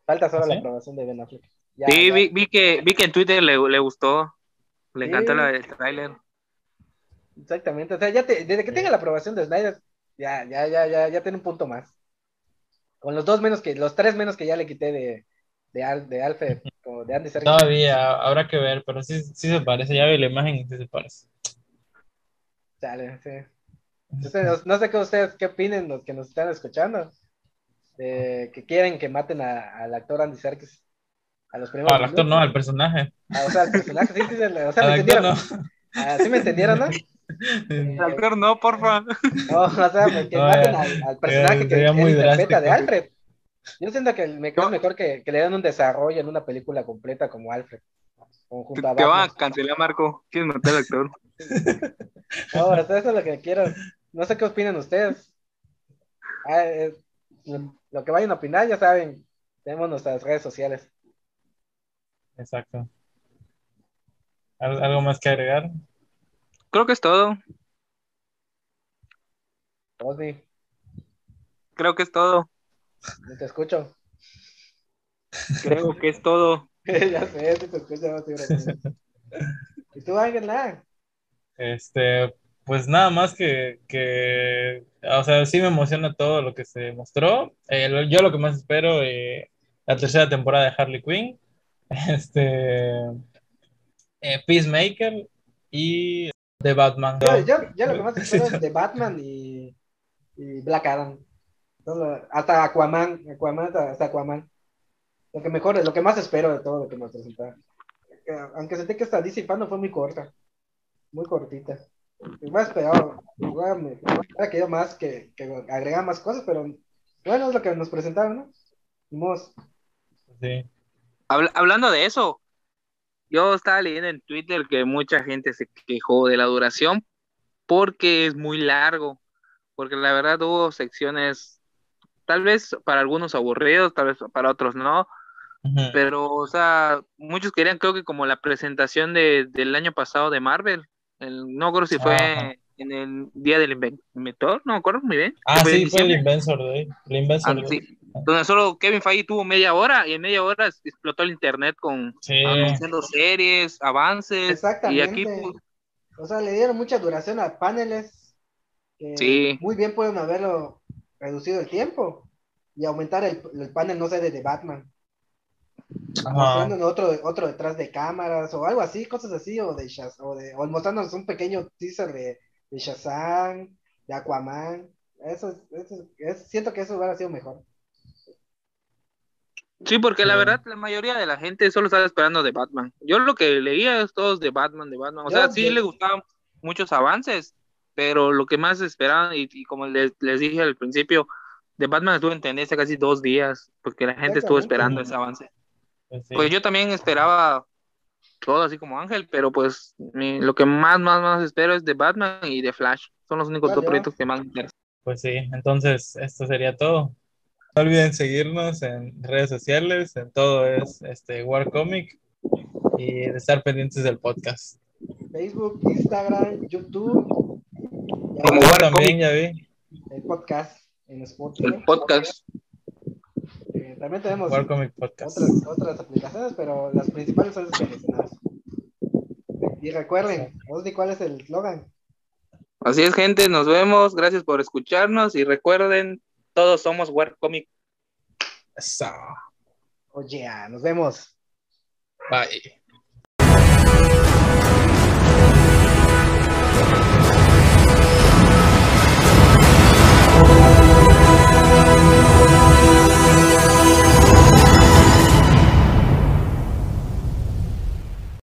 Falta solo la aprobación de Ben Affleck. sí, Vi, que, vi que en Twitter le, gustó. Le encantó el tráiler. Exactamente. O sea, ya desde que tenga la aprobación de Snyder, ya, ya, ya, ya, ya tiene un punto más. Con los dos menos que, los tres menos que ya le quité de, de, de Alfred o de Andy Serkis. Todavía, habrá que ver, pero sí, sí se parece. Ya vi la imagen y sí se parece. Sale, sí no, sé qué ustedes qué opinen los que nos están escuchando. que quieren que maten al actor Andy Serkis. A los primeros. al actor no, al personaje. Ah, o sea, al personaje, sí, sí, o sea, me entendieron. Ah, ¿Sí me entendieron, no? Al actor no, porfa. No, o sea, que maten al, personaje que, que interpreta de Alfred. Yo siento que me creo mejor que, que, le den un desarrollo en una película completa como Alfred. Como te, va a cancelar, Marco. ¿Quieres matar al actor? no, eso es lo que quiero. No sé qué opinan ustedes. Ah, lo que vayan a opinar, ya saben, tenemos nuestras redes sociales. Exacto. ¿Algo más que agregar? Creo que es todo. Creo que es todo. No te escucho. Creo que es todo. ya sé, te escucho. ¿Y tú, Ángel? Este, pues nada más que, que, o sea, sí me emociona todo lo que se mostró. Eh, yo lo que más espero, eh, la tercera temporada de Harley Quinn, este, eh, Peacemaker y The Batman. Yo, lo que más espero es The Batman y, y Black Adam. hasta Aquaman, Aquaman, hasta Aquaman. Lo que mejor, lo que más espero de todo lo que nos presentaron. Aunque sentí que esta DC fue muy corta, muy cortita me esperado, hubiera querido más que, que agregar más cosas, pero bueno, es lo que nos presentaron, ¿no? sí. hablando de eso, yo estaba leyendo en Twitter que mucha gente se quejó de la duración porque es muy largo, porque la verdad hubo secciones, tal vez para algunos aburridos, tal vez para otros no, pero, o sea, muchos querían, creo que como la presentación de, del año pasado de Marvel, el, no creo si fue en el día del inventor, no me acuerdo muy bien. Ah, sí, fue el Inventor Day. El Inventor ah, sí. Donde solo Kevin Feige tuvo media hora y en media hora explotó el internet con anunciando series, avances. Exactamente. Y aquí, pues, o sea, le dieron mucha duración a paneles. sí. Muy bien pueden haberlo reducido el tiempo y aumentar el, el panel, no sé, de, de Batman. Otro, otro detrás de cámaras o algo así, cosas así, o de, o de o mostrándonos un pequeño teaser de, de Shazam, de Aquaman. Eso, eso, siento que eso hubiera sido mejor. Sí, porque la verdad la mayoría de la gente solo estaba esperando de Batman. Yo lo que leía es todos de Batman, de Batman. O sea, sí le gustaban muchos avances, pero lo que más esperaban, y, como les, les, dije al principio, de Batman estuvo en tendencia casi dos días, porque la gente estuvo esperando ese avance. Pues, pues yo también esperaba todo así como Ángel, pero pues lo que más, más, más espero es de Batman y de Flash. Son los únicos dos proyectos que más me interesan. Pues sí, entonces esto sería todo. No olviden seguirnos en redes sociales, en todo es este Warcomic y de estar pendientes del podcast. Facebook, Instagram, YouTube. Como también ya vi. El podcast en Spotify. El podcast. También tenemos otras, aplicaciones, pero las principales son las que mencionamos. Y recuerden, Osdi, ¿cuál es el slogan? Así es, gente, nos vemos. Gracias por escucharnos y recuerden, todos somos Warcomic. Eso. Oye, nos vemos. Bye.